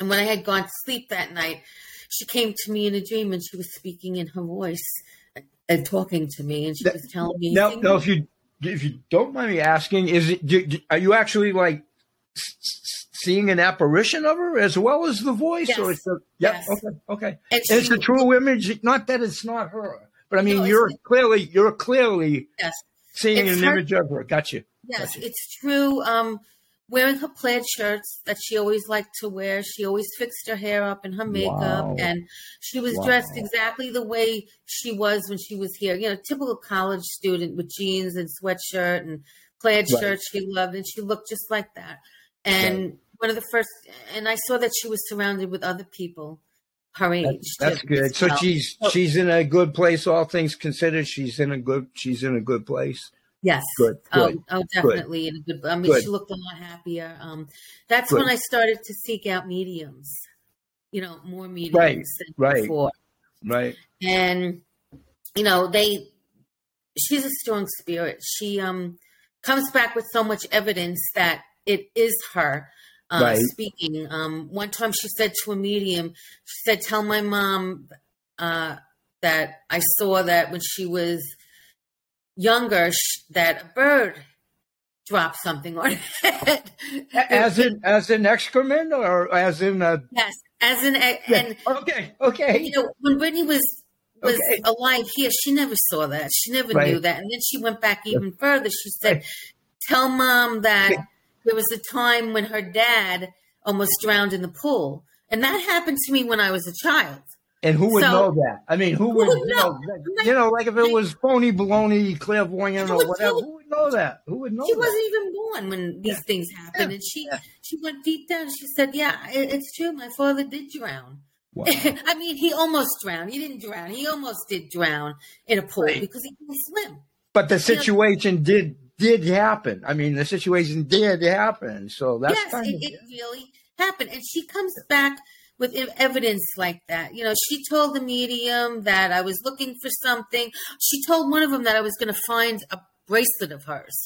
Speaker 2: And when I had gone to sleep that night, she came to me in a dream and she was speaking in her voice and talking to me, and she was telling me.
Speaker 1: Now, now, if you if you don't mind me asking, is it do, do, are you actually like seeing an apparition of her as well as the voice,
Speaker 2: yes.
Speaker 1: or
Speaker 2: it's a,
Speaker 1: yeah, yes. okay, okay, and it's a true image. Not that it's not her, but I mean, no, you're clearly you're clearly
Speaker 2: yes
Speaker 1: seeing it's an her, image of her. got you
Speaker 2: Yes,
Speaker 1: gotcha.
Speaker 2: it's true. Um, wearing her plaid shirts that she always liked to wear. She always fixed her hair up and her makeup, wow. and she was wow. dressed exactly the way she was when she was here. You know, typical college student with jeans and sweatshirt and plaid right. shirt she loved, and she looked just like that. And right. one of the first, and I saw that she was surrounded with other people her age.
Speaker 1: That's, that's good. So she's she's in a good place. All things considered, she's in a good she's in a good place.
Speaker 2: Yes.
Speaker 1: Good.
Speaker 2: Oh, oh, definitely good. in a good. I mean, good. she looked a lot happier. Um, that's good. when I started to seek out mediums. You know, more mediums
Speaker 1: right.
Speaker 2: than
Speaker 1: right.
Speaker 2: before.
Speaker 1: Right.
Speaker 2: And you know, they. She's a strong spirit. She um comes back with so much evidence that it is her uh, right. speaking. Um, one time she said to a medium, she said, Tell my mom uh, that I saw that when she was younger, sh- that a bird dropped something on her
Speaker 1: as in, as in excrement or as in a.
Speaker 2: Yes, as in, a,
Speaker 1: yeah. and. Okay, okay.
Speaker 2: You know, when Brittany was was okay. alive here, she never saw that. She never right. knew that. And then she went back even further. She said, Tell mom that there was a time when her dad almost drowned in the pool. And that happened to me when I was a child.
Speaker 1: And who would so, know that? I mean, who, who would, would know? know? You know, like if it was phony baloney, clairvoyant, or whatever, who would know that? Who would know?
Speaker 2: She
Speaker 1: that?
Speaker 2: wasn't even born when these yeah. things happened, yeah. and she yeah. she went deep down. She said, "Yeah, it, it's true. My father did drown. Wow. I mean, he almost drowned. He didn't drown. He almost did drown in a pool right. because he couldn't swim.
Speaker 1: But the situation you know, did did happen. I mean, the situation did happen. So that's
Speaker 2: yes, it, it really happened. And she comes back with evidence like that. You know, she told the medium that I was looking for something. She told one of them that I was going to find a bracelet of hers.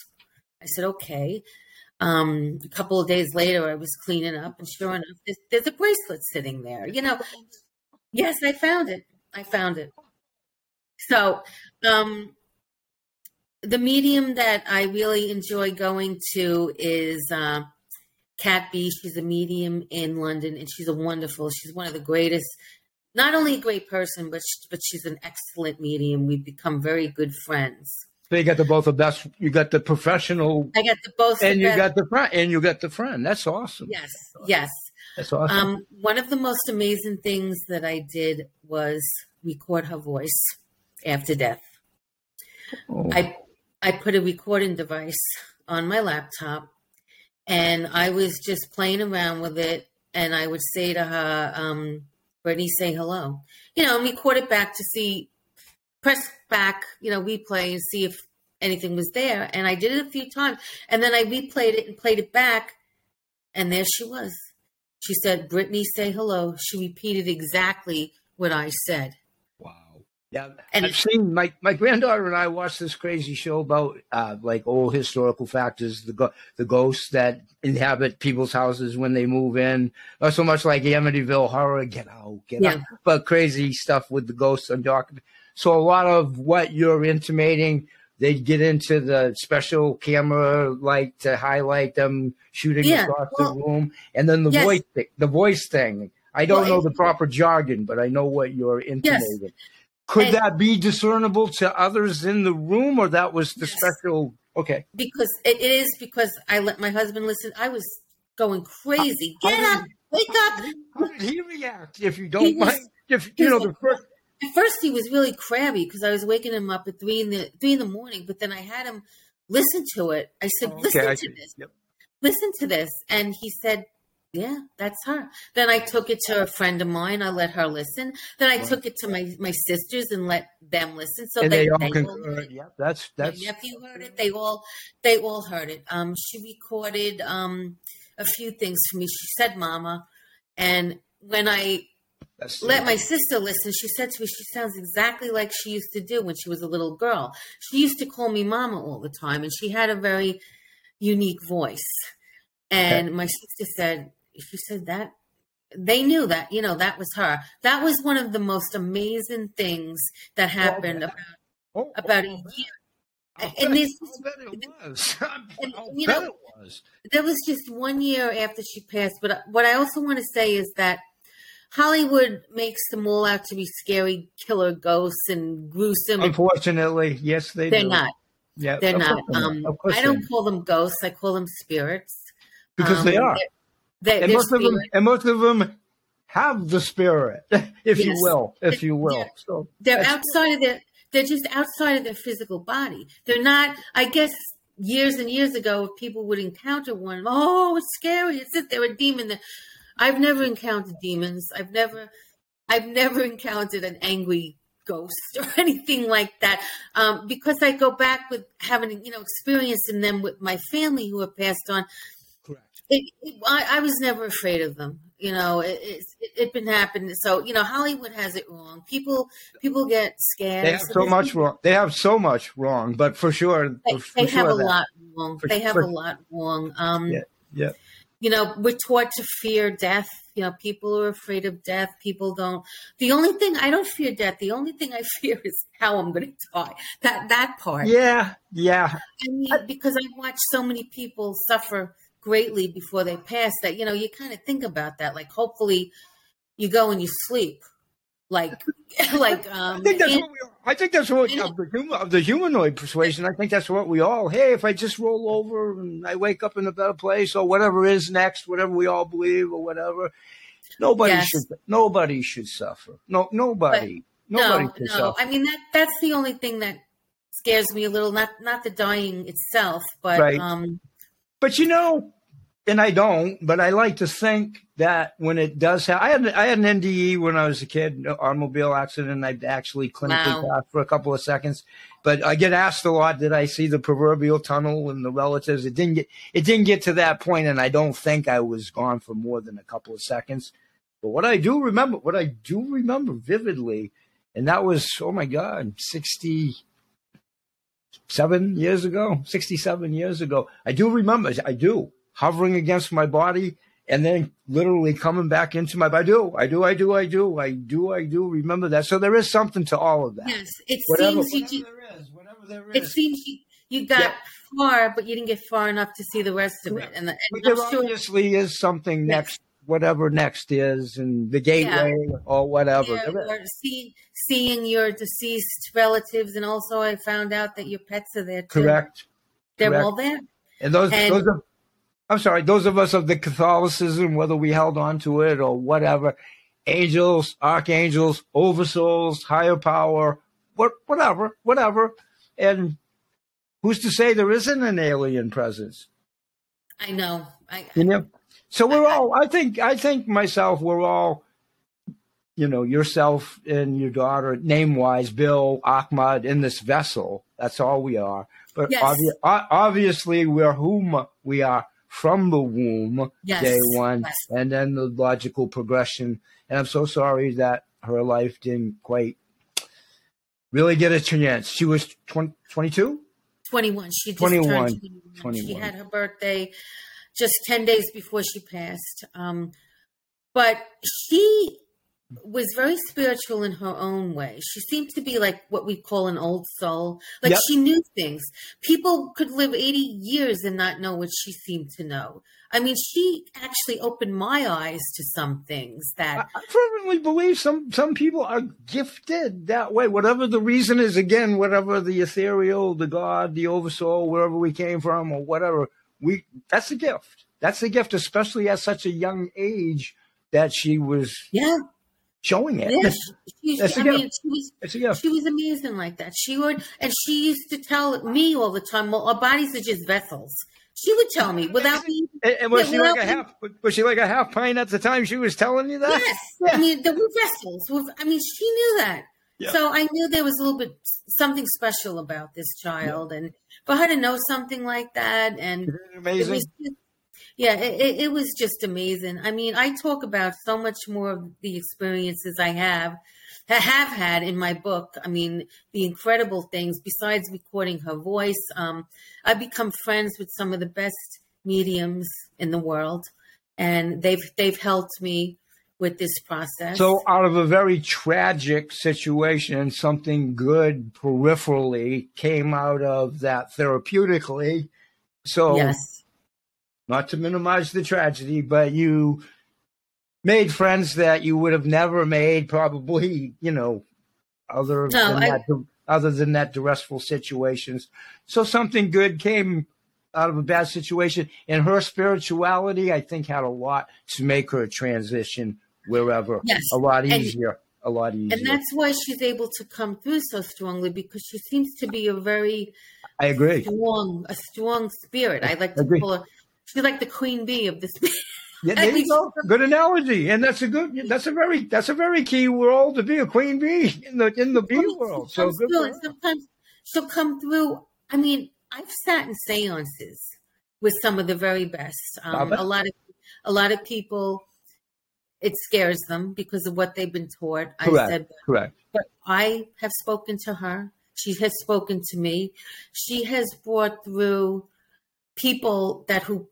Speaker 2: I said, okay. Um, a couple of days later, I was cleaning up, and sure enough, there's, there's a bracelet sitting there. You know, yes, I found it. I found it. So, um, the medium that I really enjoy going to is uh, Kat B. She's a medium in London, and she's a wonderful. She's one of the greatest. Not only a great person, but she, but she's an excellent medium. We've become very good friends.
Speaker 1: So you got the both of best. You got the professional.
Speaker 2: I got the both,
Speaker 1: and you got the friend, and you got the friend. That's awesome.
Speaker 2: Yes, yes.
Speaker 1: That's awesome. Um,
Speaker 2: one of the most amazing things that I did was record her voice after death. Oh. I I put a recording device on my laptop and I was just playing around with it. And I would say to her, um, Brittany, say hello. You know, and record it back to see, press back, you know, replay and see if anything was there. And I did it a few times. And then I replayed it and played it back. And there she was. She said, Brittany, say hello. She repeated exactly what I said.
Speaker 1: Yeah, and I've seen my my granddaughter and I watched this crazy show about uh, like old historical factors, the go- the ghosts that inhabit people's houses when they move in. Not so much like Amityville horror, get out, get yeah. out, but crazy stuff with the ghosts and dark. So a lot of what you're intimating, they get into the special camera light to highlight them shooting yeah, across well, the room, and then the yes. voice thing, the voice thing. I don't well, know the proper jargon, but I know what you're intimating. Yes could and, that be discernible to others in the room, or that was the yes. special? Okay.
Speaker 2: Because it is because I let my husband listen. I was going crazy. How, Get how up, did, wake up.
Speaker 1: How did he react? If you don't was, mind, if you know the first.
Speaker 2: At first, he was really crabby because I was waking him up at three in the three in the morning. But then I had him listen to it. I said, okay, "Listen I to this. Yep. Listen to this," and he said, yeah, that's her. Then I took it to a friend of mine. I let her listen. Then I took it to my, my sisters and let them listen. So
Speaker 1: and
Speaker 2: they,
Speaker 1: they all they concurred. Yeah, that's that's.
Speaker 2: My nephew heard it. They all they all heard it. Um, she recorded um a few things for me. She said, "Mama," and when I that's let my sister listen, she said to me, "She sounds exactly like she used to do when she was a little girl. She used to call me Mama all the time, and she had a very unique voice." And okay. my sister said, she said that they knew that you know that was her that was one of the most amazing things that oh, happened about oh, about oh, a year
Speaker 1: I'll and this it was. and, you know, it was.
Speaker 2: There was just one year after she passed, but uh, what I also want to say is that Hollywood makes them all out to be scary killer ghosts and gruesome.
Speaker 1: Unfortunately, yes, they
Speaker 2: they're
Speaker 1: do.
Speaker 2: not.
Speaker 1: Yeah,
Speaker 2: they're not. Um, I don't call them ghosts. I call them spirits
Speaker 1: because um, they are. And most of them, and most of them have the spirit, if yes. you will, if you will.
Speaker 2: They're, so they're outside of their, they're just outside of their physical body. They're not. I guess years and years ago, if people would encounter one, oh, it's scary. It's that they're a demon. I've never encountered demons. I've never, I've never encountered an angry ghost or anything like that um, because I go back with having you know experiencing them with my family who have passed on it, it, I, I, was never afraid of them. You know, it, it's it, been happening. So you know, Hollywood has it wrong. People people get scared.
Speaker 1: They have so, much wrong. They have so much wrong, but for sure,
Speaker 2: they,
Speaker 1: for
Speaker 2: they
Speaker 1: sure
Speaker 2: have
Speaker 1: that,
Speaker 2: a lot wrong. For, they have for, a lot wrong. Um,
Speaker 1: yeah, yeah.
Speaker 2: You know, we're taught to fear death. You know, people are afraid of death. People don't. The only thing I don't fear death. The only thing I fear is how I'm going to die. That that part.
Speaker 1: Yeah, yeah.
Speaker 2: I mean, because I watch so many people suffer greatly before they pass that you know you kind of think about that like hopefully you go and you sleep like like um
Speaker 1: I think that's and, what we I think that's what and, of, the of the humanoid persuasion I think that's what we all hey if I just roll over and I wake up in a better place or whatever is next whatever we all believe or whatever nobody yes. should nobody should suffer no nobody but, nobody no, no. Suffer.
Speaker 2: I mean that that's the only thing that scares me a little not not the dying itself but right. um
Speaker 1: but you know, and I don't, but I like to think that when it does happen, I had I had an NDE when I was a kid, automobile accident, I actually clinically wow. for a couple of seconds. But I get asked a lot, did I see the proverbial tunnel and the relatives? It didn't get it didn't get to that point, and I don't think I was gone for more than a couple of seconds. But what I do remember, what I do remember vividly, and that was oh my god, sixty seven years ago, 67 years ago. I do remember, I do, hovering against my body and then literally coming back into my body. I do, I do, I do, I do, I do, I do remember that. So there is something to all of that.
Speaker 2: Yes, it whatever, seems whatever you, there is, whatever there is. It seems you, you got yeah. far, but you didn't get far enough to see the rest of it. And, the, and
Speaker 1: there sure, obviously is something next whatever next is and the gateway yeah. or whatever. Yeah,
Speaker 2: or see, seeing your deceased relatives, and also I found out that your pets are there too.
Speaker 1: Correct.
Speaker 2: They're
Speaker 1: Correct.
Speaker 2: all there.
Speaker 1: And those, and, those are, I'm sorry, those of us of the Catholicism, whether we held on to it or whatever, angels, archangels, oversouls, higher power, what, whatever, whatever. And who's to say there isn't an alien presence?
Speaker 2: I know. I,
Speaker 1: you know, so we're all. I think. I think myself. We're all. You know, yourself and your daughter, name wise, Bill, Ahmad, in this vessel. That's all we are. But yes. obvi- obviously, we're whom we are from the womb, yes. day one, yes. and then the logical progression. And I'm so sorry that her life didn't quite really get a chance. She was 20, 22?
Speaker 2: 21. She just
Speaker 1: 21.
Speaker 2: turned 21.
Speaker 1: 21.
Speaker 2: She had her birthday just 10 days before she passed. Um, but she was very spiritual in her own way. She seemed to be like what we call an old soul. Like
Speaker 1: Yep.
Speaker 2: she knew things. People could live 80 years and not know what she seemed to know. I mean, she actually opened my eyes to some things that
Speaker 1: I fervently believe some some people are gifted that way. Whatever the reason is, again, whatever the ethereal, the God, the oversoul, wherever we came from, or whatever, we that's a gift. That's a gift, especially at such a young age that she was
Speaker 2: yeah,
Speaker 1: showing it.
Speaker 2: yeah. She,
Speaker 1: That's
Speaker 2: I mean, she was. She was amazing like that. She would, and she used to tell me all the time, "Well, our bodies are just vessels." She would tell me without me.
Speaker 1: And, and was
Speaker 2: Yeah,
Speaker 1: she like a half? Was she like a half pint at the time she was telling you that?
Speaker 2: Yes,
Speaker 1: Yeah.
Speaker 2: I mean, there were vessels. I mean, she knew that.
Speaker 1: Yeah.
Speaker 2: So I knew there was a little bit something special about this child, and for her to know something like that, and
Speaker 1: Isn't it amazing.
Speaker 2: was just, yeah, it, it, it was just amazing. I mean, I talk about so much more of the experiences I have have had in my book. I mean, the incredible things besides recording her voice. Um, I've become friends with some of the best mediums in the world, and they've they've helped me with this process.
Speaker 1: So, out of a very tragic situation, something good peripherally came out of that therapeutically. So,
Speaker 2: yes,
Speaker 1: not to minimize the tragedy, but you made friends that you would have never made, probably, you know, other
Speaker 2: No,
Speaker 1: than
Speaker 2: I-
Speaker 1: that, other than that stressful situations. So, something good came out of a bad situation, and her spirituality, I think, had a lot to make her transition wherever
Speaker 2: Yes.
Speaker 1: a lot
Speaker 2: And-
Speaker 1: easier. a lot easier.
Speaker 2: and that's why she's able to come through so strongly because she seems to be a very
Speaker 1: I agree.
Speaker 2: strong, a strong spirit. I like to
Speaker 1: Agree.
Speaker 2: call her. She's like the queen bee of this.
Speaker 1: Yeah, there you go. Good analogy, and that's a good. That's a very. That's a very key role to be a queen bee in the in the bee world. So good.
Speaker 2: through, and sometimes she'll come through. I mean, I've sat in seances with some of the very best. Um, a lot of a lot of people, it scares them because of what they've been taught. I
Speaker 1: Correct.
Speaker 2: said,
Speaker 1: Correct.
Speaker 2: but I have spoken to her. She has spoken to me. She has brought through people that who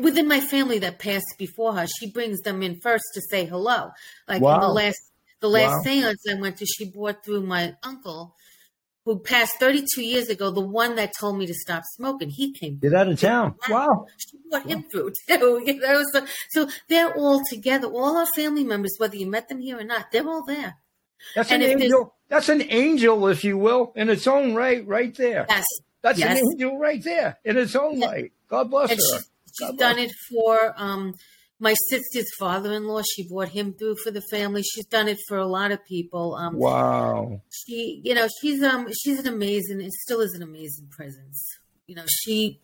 Speaker 2: within my family that passed before her. She brings them in first to say hello. Like in the last the last
Speaker 1: Wow.
Speaker 2: seance I went to, she brought through my uncle who passed 32 years ago. The one that told me to stop smoking. He came.
Speaker 1: Get out of town. Wow.
Speaker 2: She brought him through too. You know, so so they're all together. All our family members, whether you met them here or not, they're all there.
Speaker 1: That's
Speaker 2: And
Speaker 1: an angel. That's an angel, if you will, in its own right, right there.
Speaker 2: Yes,
Speaker 1: That's
Speaker 2: yes.
Speaker 1: an angel right there in its own right. God bless
Speaker 2: and
Speaker 1: her.
Speaker 2: she's, she's
Speaker 1: God
Speaker 2: done it for um, my sister's father-in-law. She brought him through for the family. She's done it for a lot of people. Um,
Speaker 1: Wow.
Speaker 2: She, you know, she's um, she's an amazing, and still is an amazing presence. You know, she,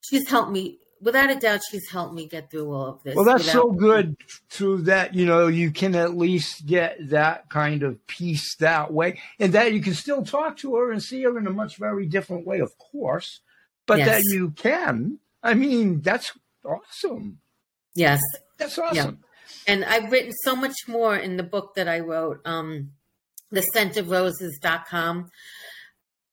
Speaker 2: she's helped me without a doubt. She's helped me get through all of this.
Speaker 1: Well, that's so good through that, you know, you can at least get that kind of peace that way. And that you can still talk to her and see her in a much very different way, of course, but
Speaker 2: Yes.
Speaker 1: that you can. I mean, that's awesome.
Speaker 2: Yes,
Speaker 1: That's awesome.
Speaker 2: and I've written so much more in the book that I wrote. Um, the scentofroses.com.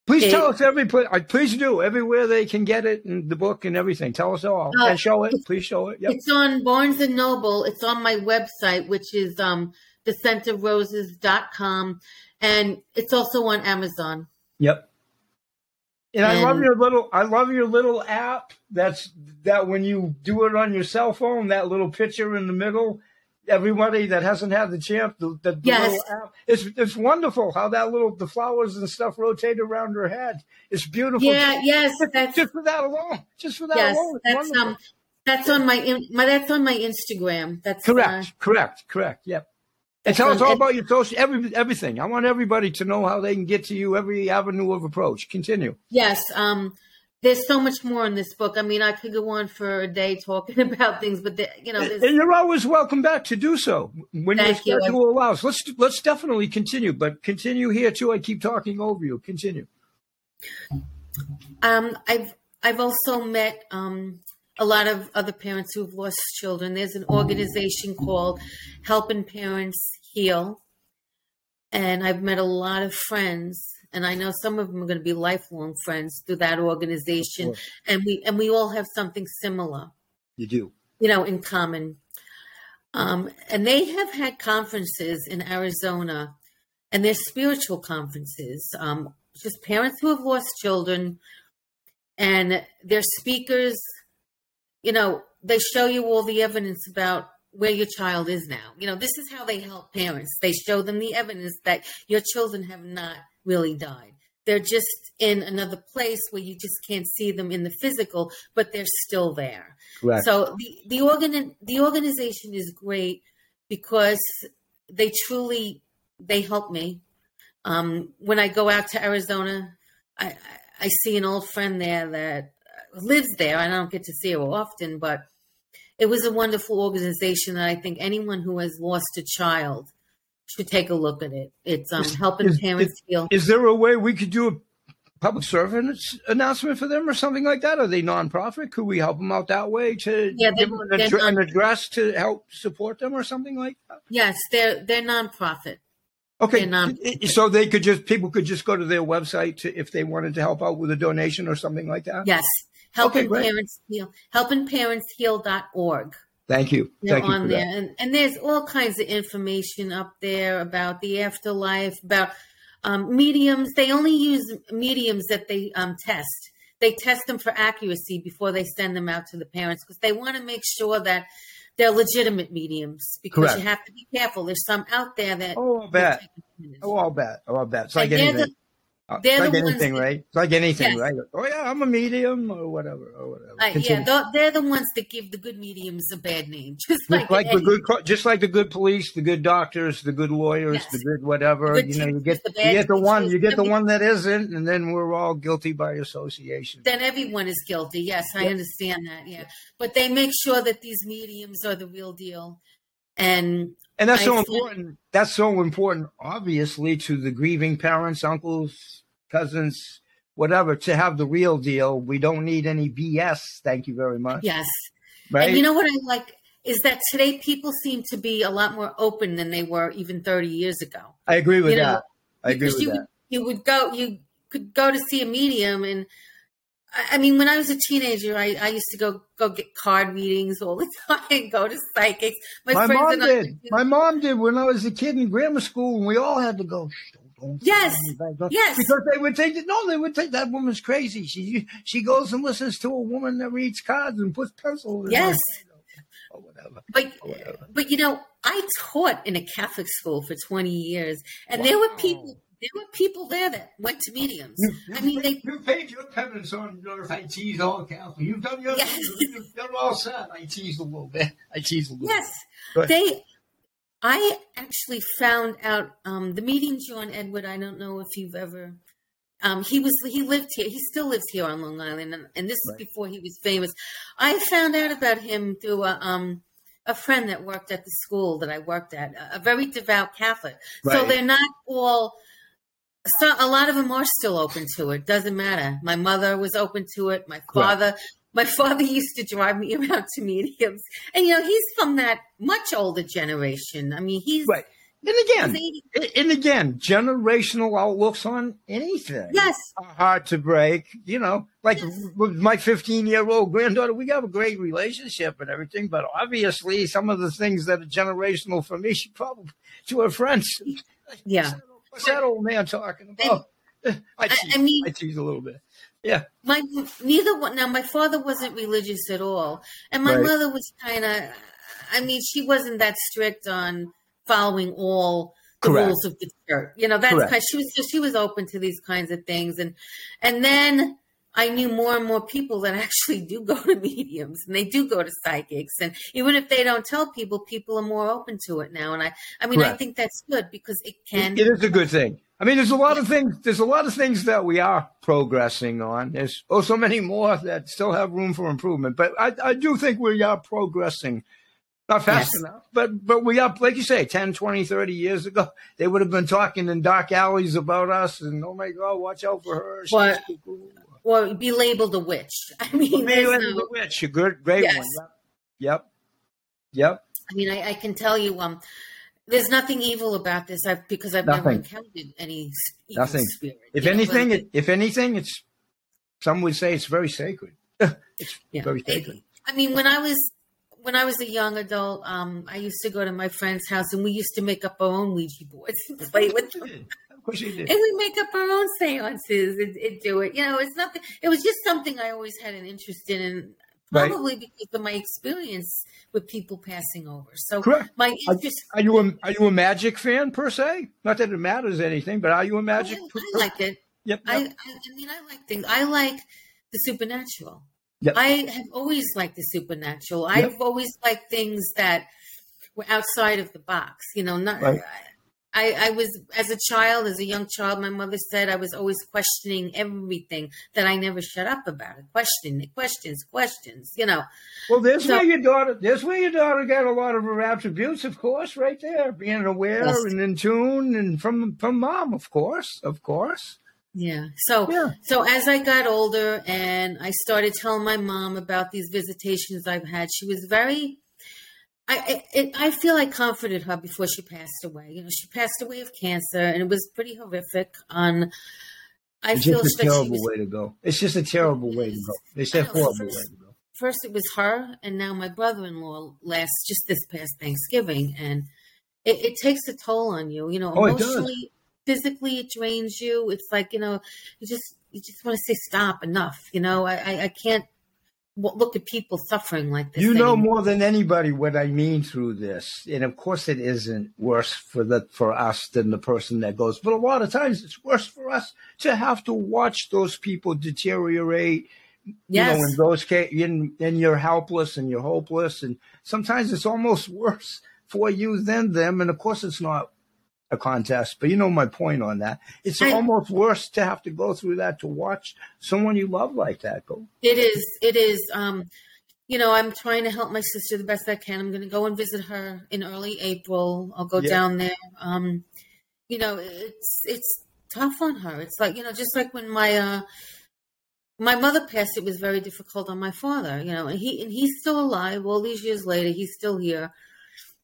Speaker 1: Please
Speaker 2: It-
Speaker 1: tell us every uh, please do everywhere they can get it in the book and everything. Tell us all
Speaker 2: Uh,
Speaker 1: and show it. Please show it. Yep.
Speaker 2: It's on Barnes and Noble. It's on my website, which is um, thescentofroses.com. And it's also on Amazon.
Speaker 1: Yep. And I love your little I love your little app that's that when you do it on your cell phone, that little picture in the middle, everybody that hasn't had the chance, the, the, the
Speaker 2: Yes.
Speaker 1: little app. It's it's wonderful how that little the flowers and stuff rotate around her head. It's beautiful.
Speaker 2: Yeah, yes,
Speaker 1: Just,
Speaker 2: that's
Speaker 1: just for that alone. Just for that
Speaker 2: yes,
Speaker 1: alone. It's
Speaker 2: that's
Speaker 1: wonderful.
Speaker 2: um, that's on my, my that's on my Instagram. That's
Speaker 1: correct,
Speaker 2: uh,
Speaker 1: correct, correct. Yep. And tell us all about your social every everything. I want everybody to know how they can get to you, every avenue of approach. Continue.
Speaker 2: yes. Um, there's so much more in this book. I mean, I could go on for a day talking about things, but the, you know, there's,
Speaker 1: And you're always welcome back to do so when
Speaker 2: Thank
Speaker 1: your
Speaker 2: you.
Speaker 1: schedule allows. Let's let's definitely continue, but continue here too. I keep talking over you. Continue.
Speaker 2: Um, I've I've also met um, a lot of other parents who've lost children. There's an organization called Helping Parents Heal, and I've met a lot of friends, and I know some of them are going to be lifelong friends through that organization, and we and we all have something similar.
Speaker 1: You do,
Speaker 2: you know, in common. Um, and they have had conferences in Arizona, and they're spiritual conferences. Um, just parents who have lost children, and their speakers. You know, they show you all the evidence about where your child is now. You know, this is how they help parents. They show them the evidence that your children have not really died. They're just in another place where you just can't see them in the physical, but they're still there. Right. So the the organ the organization is great because they truly they help me. Um, when I go out to Arizona, I, I see an old friend there that lives there. I don't get to see her often, but it was a wonderful organization that I think anyone who has lost a child should take a look at it. It's um, is, helping is, parents
Speaker 1: is,
Speaker 2: feel.
Speaker 1: Is there a way we could do a public service announcement for them or something like that? Are they nonprofit? Could we help them out that way to yeah, give them an, ad- an address to help support them or something like that?
Speaker 2: Yes, they're they're nonprofit.
Speaker 1: Okay, so they could just people could just go to their website to, if they wanted to help out with a donation or something like that.
Speaker 2: Yes, helping okay, parents heal helpingparentsheal.org.
Speaker 1: Thank you.
Speaker 2: They're
Speaker 1: Thank
Speaker 2: on
Speaker 1: you
Speaker 2: there, and, and there's all kinds of information up there about the afterlife, about um, mediums. They only use mediums that they um, test. They test them for accuracy before they send them out to the parents because they want to make sure that they're legitimate mediums. Because Correct. you have to be careful. There's some out there that
Speaker 1: oh, I'll bet. Oh, I'll bet. Oh, I'll bet. It's like anything. The, they're like the anything, ones, right? Like anything, yes. right? Oh yeah, I'm a medium or whatever, or whatever.
Speaker 2: Uh, yeah, they're the ones that give the good mediums a bad name, just,
Speaker 1: just like, like the good, just like the good police, the good doctors, the good lawyers, yes. the good whatever. The good you know, you get you get the one, you get the one that isn't, and then we're all guilty by association.
Speaker 2: Then everyone is guilty. Yes, I understand that. Yeah, but they make sure that these mediums are the real deal, and
Speaker 1: and that's I so important. That's so important, obviously, to the grieving parents, uncles, cousins, whatever, to have the real deal. We don't need any BS. Thank you very much.
Speaker 2: Yes. Right. And you know what I like is that today people seem to be a lot more open than they were even 30 years ago.
Speaker 1: I agree with you that. Know, I agree with
Speaker 2: you,
Speaker 1: that.
Speaker 2: You would go, you could go to see a medium and I mean, when I was a teenager, I, I used to go go get card readings all the time, go to psychics.
Speaker 1: My, My mom did. My mom did when I was a kid in grammar school, and we all had to go.
Speaker 2: Yes, yes.
Speaker 1: Because they would think no, they would think that woman's crazy. She she goes and listens to a woman that reads cards and puts pencils.
Speaker 2: Yes.
Speaker 1: Or whatever.
Speaker 2: But or whatever. but you know, I taught in a Catholic school for twenty years, and wow. there were people there were people there that went to mediums. You,
Speaker 1: I mean, they you paid your penance on your I teased all Catholic. You've done your yes. you've done all set. I teased a little bit. I teased a little.
Speaker 2: Yes, they. I actually found out um, the meeting John Edward. I don't know if you've ever. Um, he was he lived here. He still lives here on Long Island, and, and this right. is before he was famous. I found out about him through a um, a friend that worked at the school that I worked at, a, a very devout Catholic. Right. So they're not all so a lot of them are still open to it. Doesn't matter. My mother was open to it. My father, right. my father used to drive me around to mediums, and you know he's from that much older generation. I mean, he's
Speaker 1: right. And again, and again, generational outlooks on anything.
Speaker 2: Yes,
Speaker 1: are hard to break. You know, like yes. with my 15 year old granddaughter, we have a great relationship and everything. But obviously, some of the things that are generational for me, she probably to her friends.
Speaker 2: Yeah.
Speaker 1: What's that old man talking about? I, tease, I, mean, I tease a little bit. Yeah.
Speaker 2: My neither one. Now, my father wasn't religious at all, and my right. mother was kind of. I mean, she wasn't that strict on following all the Correct. rules of the church. You know, that's kind. Of, she was just she was open to these kinds of things, and and then I knew more and more people that actually do go to mediums and they do go to psychics. And even if they don't tell people, people are more open to it now. And I, I mean, Correct. I think that's good because it can.
Speaker 1: It is a good thing. I mean, there's a lot of things. There's a lot of things that we are progressing on. There's oh, so many more that still have room for improvement. But I, I do think we are progressing. Not fast yes. enough, but but we are, like you say, 10, 20, 30 years ago, they would have been talking in dark alleys about us and, oh my God, watch out for her.
Speaker 2: She's cool or be labeled a witch. I mean,
Speaker 1: be labeled no, a witch, a good, great yes. one. Yep. Yep.
Speaker 2: I mean, I, I, can tell you, um, there's nothing evil about this I've, because I've never encountered any evil
Speaker 1: Nothing.
Speaker 2: spirit.
Speaker 1: If
Speaker 2: know,
Speaker 1: anything, it, if anything, it's some would say it's very sacred. it's
Speaker 2: Yeah.
Speaker 1: very sacred.
Speaker 2: I mean, when I was when I was a young adult, um, I used to go to my friend's house and we used to make up our own Ouija boards and play with them.
Speaker 1: Course you did.
Speaker 2: And we make up our own seances and, and do it. You know, it's nothing. It was just something I always had an interest in, and
Speaker 1: Right.
Speaker 2: probably because of my experience with people passing over. So
Speaker 1: Correct.
Speaker 2: my
Speaker 1: Are,
Speaker 2: interest.
Speaker 1: are you a are you a magic fan per se? Not that it matters anything, but are you a oh, magic?
Speaker 2: I, I like it.
Speaker 1: Yep.
Speaker 2: I,
Speaker 1: yep.
Speaker 2: I, I mean, I like things. I like the supernatural.
Speaker 1: Yep.
Speaker 2: I have always liked the supernatural.
Speaker 1: Yep.
Speaker 2: I've always liked things that were outside of the box. You know, not.
Speaker 1: Right.
Speaker 2: I, I was as a child, as a young child. My mother said I was always questioning everything that I never shut up about it. Questioning questions, questions. You know,
Speaker 1: Well, there's
Speaker 2: So-
Speaker 1: where your daughter. There's where your daughter got a lot of her attributes, of course, right there, being aware
Speaker 2: Yes.
Speaker 1: and in tune, and from from mom, of course, of course.
Speaker 2: Yeah. So
Speaker 1: Yeah.
Speaker 2: so as I got older and I started telling my mom about these visitations I've had, she was very I I, it, I feel I comforted her before she passed away. You know, she passed away of cancer and it was pretty horrific on I
Speaker 1: It's
Speaker 2: feel
Speaker 1: just a terrible
Speaker 2: was
Speaker 1: way to go. It's just a terrible way to go. It's a horrible
Speaker 2: first-
Speaker 1: way to go.
Speaker 2: first it was her and now my brother-in-law last just this past Thanksgiving and it, it takes a toll on you, you know,
Speaker 1: Oh,
Speaker 2: emotionally, physically it drains you. It's like, you know, you just you just want to say stop enough, you know. I I, I can't look at people suffering like this.
Speaker 1: You know
Speaker 2: anymore.
Speaker 1: more than anybody what I mean through this, and of course it isn't worse for the for us than the person that goes. But a lot of times it's worse for us to have to watch those people deteriorate.
Speaker 2: Yes.
Speaker 1: You know, in those cases, and, and you're helpless and you're hopeless, and sometimes it's almost worse for you than them. And of course, it's not a contest, but you know my point on that. It's
Speaker 2: I-
Speaker 1: almost worse to have to go through that to watch someone you love like that go.
Speaker 2: It is. It is. Um, you know, I'm trying to help my sister the best I can. I'm going to go and visit her in early April. I'll go
Speaker 1: Yeah.
Speaker 2: down there. Um, you know, it's it's tough on her. It's like you know, just like when my uh, my mother passed, it was very difficult on my father. You know, and he and he's still alive. All these years later, he's still here,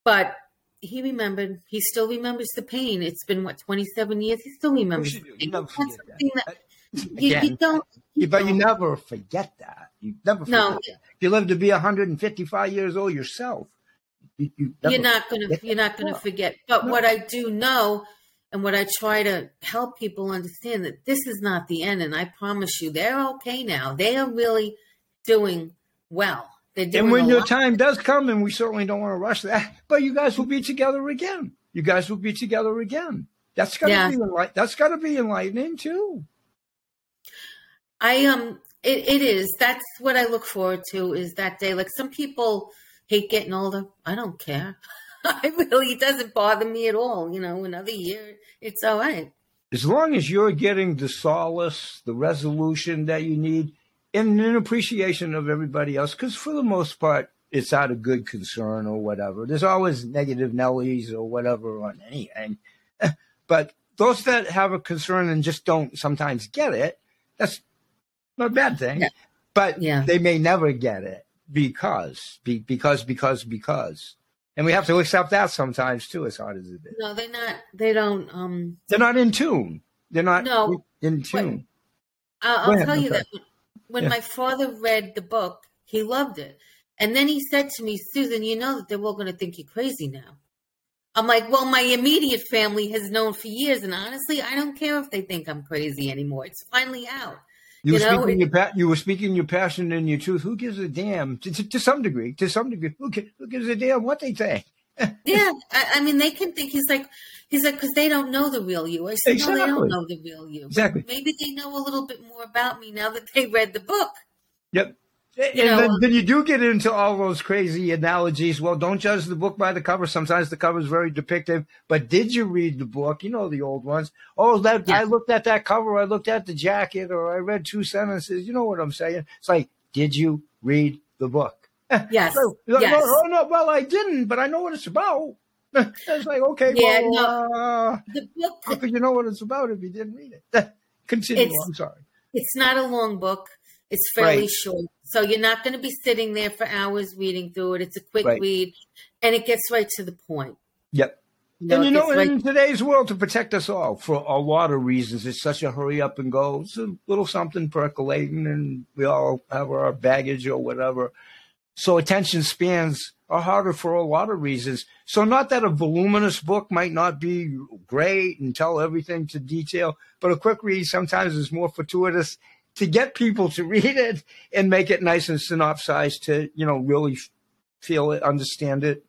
Speaker 2: but. He remembered. He still remembers the pain. It's been what twenty seven years. He still remembers.
Speaker 1: you. You never forget that.
Speaker 2: that you, you don't.
Speaker 1: Yeah, but you
Speaker 2: don't.
Speaker 1: never forget that. You never forget
Speaker 2: No.
Speaker 1: that. If you live to be 155 years old yourself, You, you
Speaker 2: you're not gonna
Speaker 1: forget
Speaker 2: you're not gonna forget. But
Speaker 1: No.
Speaker 2: what I do know and what I try to help people understand that this is not the end and I promise you they're okay now. They are really doing well.
Speaker 1: And when your
Speaker 2: lot.
Speaker 1: time does come, and we certainly don't want to rush that, but you guys will be together again. You guys will be together again. That's gotta
Speaker 2: Yeah.
Speaker 1: be enlight- That's gotta be enlightening too.
Speaker 2: I um it, it is. That's what I look forward to is that day. Like some people hate getting older. I don't care. I really it doesn't bother me at all. You know, another year, it's all right.
Speaker 1: As long as you're getting the solace, the resolution that you need, and an appreciation of everybody else, because for the most part, it's out of good concern or whatever. There's always negative Nellies or whatever on anything. But those that have a concern and just don't sometimes get it, that's not a bad thing.
Speaker 2: Yeah.
Speaker 1: But
Speaker 2: Yeah.
Speaker 1: they may never get it because, be, because, because, because. And we have to accept that sometimes too, as hard as it is.
Speaker 2: No, they're not. They don't. Um,
Speaker 1: They're not in tune. They're not
Speaker 2: No.
Speaker 1: in tune.
Speaker 2: I'll, I'll
Speaker 1: ahead,
Speaker 2: tell you that when,
Speaker 1: Yeah.
Speaker 2: my father read the book, he loved it. And then he said to me, Susan, you know that they're all going to think you're crazy now. I'm like, well, my immediate family has known for years. And honestly, I don't care if they think I'm crazy anymore. It's finally out.
Speaker 1: You,
Speaker 2: You
Speaker 1: were
Speaker 2: know,
Speaker 1: speaking
Speaker 2: it-
Speaker 1: your pa- you were speaking your passion and your truth. Who gives a damn? To, to, to some degree, to some degree, who, who gives a damn what they think?
Speaker 2: Yeah. I, I mean, they can think he's like, he's like, because they don't know the real you. I said, no, they don't know the real you. But
Speaker 1: Exactly.
Speaker 2: Maybe they know a little bit more about me now that they read the book.
Speaker 1: Yep. And
Speaker 2: You know,
Speaker 1: then,
Speaker 2: uh,
Speaker 1: then you do get into all those crazy analogies. Well, don't judge the book by the cover. Sometimes the cover is very depictive. But did you read the book? You know the old ones. Oh, that
Speaker 2: Yeah.
Speaker 1: I looked at that cover. I looked at the jacket, or I read two sentences. You know what I'm saying? It's like, did you read the book?
Speaker 2: Yes.
Speaker 1: So, no,
Speaker 2: yes.
Speaker 1: no, no, well, I didn't, but I know what it's about. It's like, okay,
Speaker 2: Yeah,
Speaker 1: well, uh,
Speaker 2: The book
Speaker 1: how could you know what it's about if you didn't read it? Continue. I'm sorry.
Speaker 2: It's not a long book. It's fairly
Speaker 1: Right.
Speaker 2: short. So you're not going to be sitting there for hours reading through it. It's a quick
Speaker 1: Right.
Speaker 2: read and it gets right to the point.
Speaker 1: Yep.
Speaker 2: You know,
Speaker 1: and you know, in today's world, to protect us all for a lot of reasons, it's such a hurry up and go. It's a little something percolating, and we all have our baggage or whatever. So attention spans are harder for a lot of reasons. So not that a voluminous book might not be great and tell everything to detail, but a quick read sometimes is more fortuitous to get people to read it and make it nice and synopsized to, you know, really feel it, understand it.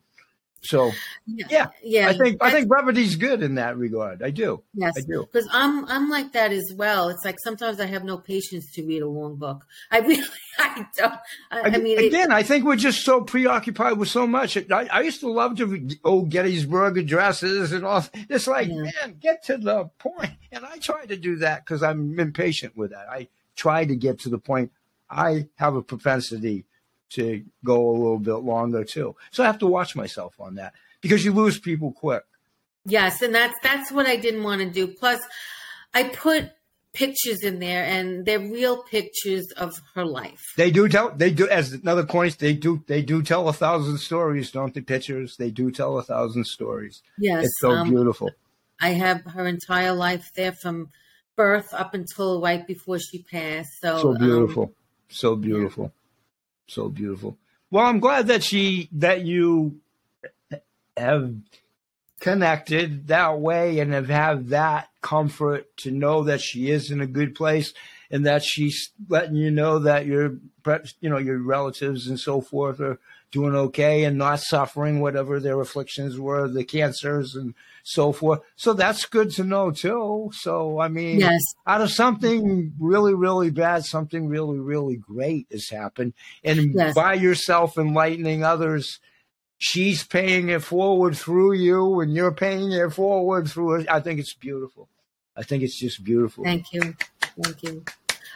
Speaker 1: So yeah,
Speaker 2: yeah.
Speaker 1: I think I think brevity's good in that regard. I do.
Speaker 2: Yes,
Speaker 1: I do.
Speaker 2: because I'm I'm like that as well. It's like sometimes I have no patience to read a long book. I really I don't. I, I mean, it-
Speaker 1: again, I think we're just so preoccupied with so much. I, I used to love to read old Gettysburg addresses and all. It's like,
Speaker 2: Yeah.
Speaker 1: man, get to the point. And I try to do that because I'm impatient with that. I try to get to the point. I have a propensity to go a little bit longer too. So I have to watch myself on that because you lose people quick.
Speaker 2: yes, and that's that's what I didn't want to do. Plus, I put pictures in there, and they're real pictures of her life.
Speaker 1: They do tell. They do as another point. They do. They do tell a thousand stories, don't they? Pictures. They do tell a thousand stories.
Speaker 2: Yes,
Speaker 1: It's so
Speaker 2: um,
Speaker 1: beautiful.
Speaker 2: I have her entire life there from birth up until right before she passed. So,
Speaker 1: so
Speaker 2: um,
Speaker 1: beautiful so beautiful so beautiful. Well i'm glad that she that you have connected that way and have had that comfort to know that she is in a good place and that she's letting you know that your you know your relatives and so forth are doing okay and not suffering whatever their afflictions were the cancers and so forth so that's good to know too so i mean
Speaker 2: yes,
Speaker 1: out of something really, really bad, something really, really great has happened. And
Speaker 2: Yes.
Speaker 1: by yourself enlightening others, she's paying it forward through you and you're paying it forward through her. I think it's beautiful. I think it's just beautiful.
Speaker 2: thank you, thank you.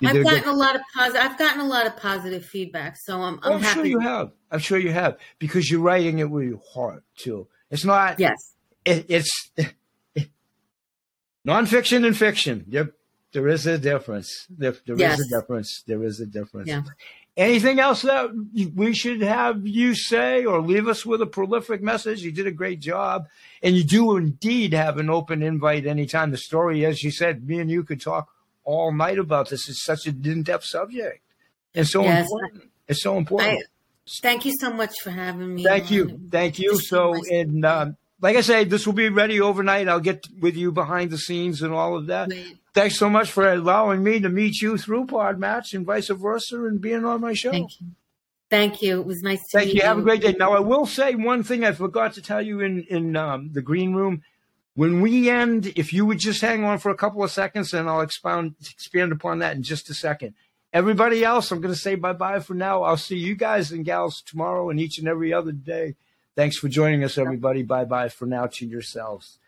Speaker 2: I've gotten
Speaker 1: good-
Speaker 2: a lot of positive. I've gotten a lot of positive feedback, so I'm,
Speaker 1: Oh,
Speaker 2: I'm
Speaker 1: I'm
Speaker 2: happy.
Speaker 1: sure you have. I'm sure you have because you're writing it with your heart too. It's not.
Speaker 2: Yes,
Speaker 1: It, it's nonfiction and fiction. There, there is a difference. There, there is
Speaker 2: Yes.
Speaker 1: a difference. There is a difference.
Speaker 2: Yeah.
Speaker 1: Anything else that we should have you say or leave us with a prolific message? You did a great job. And you do indeed have an open invite anytime. The story, as you said, me and you could talk all night about this. It's such an in depth subject. And so
Speaker 2: Yes.
Speaker 1: important. It's so important.
Speaker 2: I, thank you so much for having me.
Speaker 1: Thank you. Thank you.
Speaker 2: Just
Speaker 1: So, and um, like I said, this will be ready overnight. I'll get with you behind the scenes and all of that. Thanks so much for allowing me to meet you through Pod Match and vice versa and being on my show.
Speaker 2: Thank you. Thank you. It was nice to
Speaker 1: Thank
Speaker 2: meet
Speaker 1: you. Have a great day. Now, I will say one thing I forgot to tell you in in um, the green room. When we end, if you would just hang on for a couple of seconds, and I'll expound expand upon that in just a second. Everybody else, I'm going to say bye bye for now. I'll see you guys and gals tomorrow and each and every other day. Thanks for joining us, everybody. Bye bye for now to yourselves.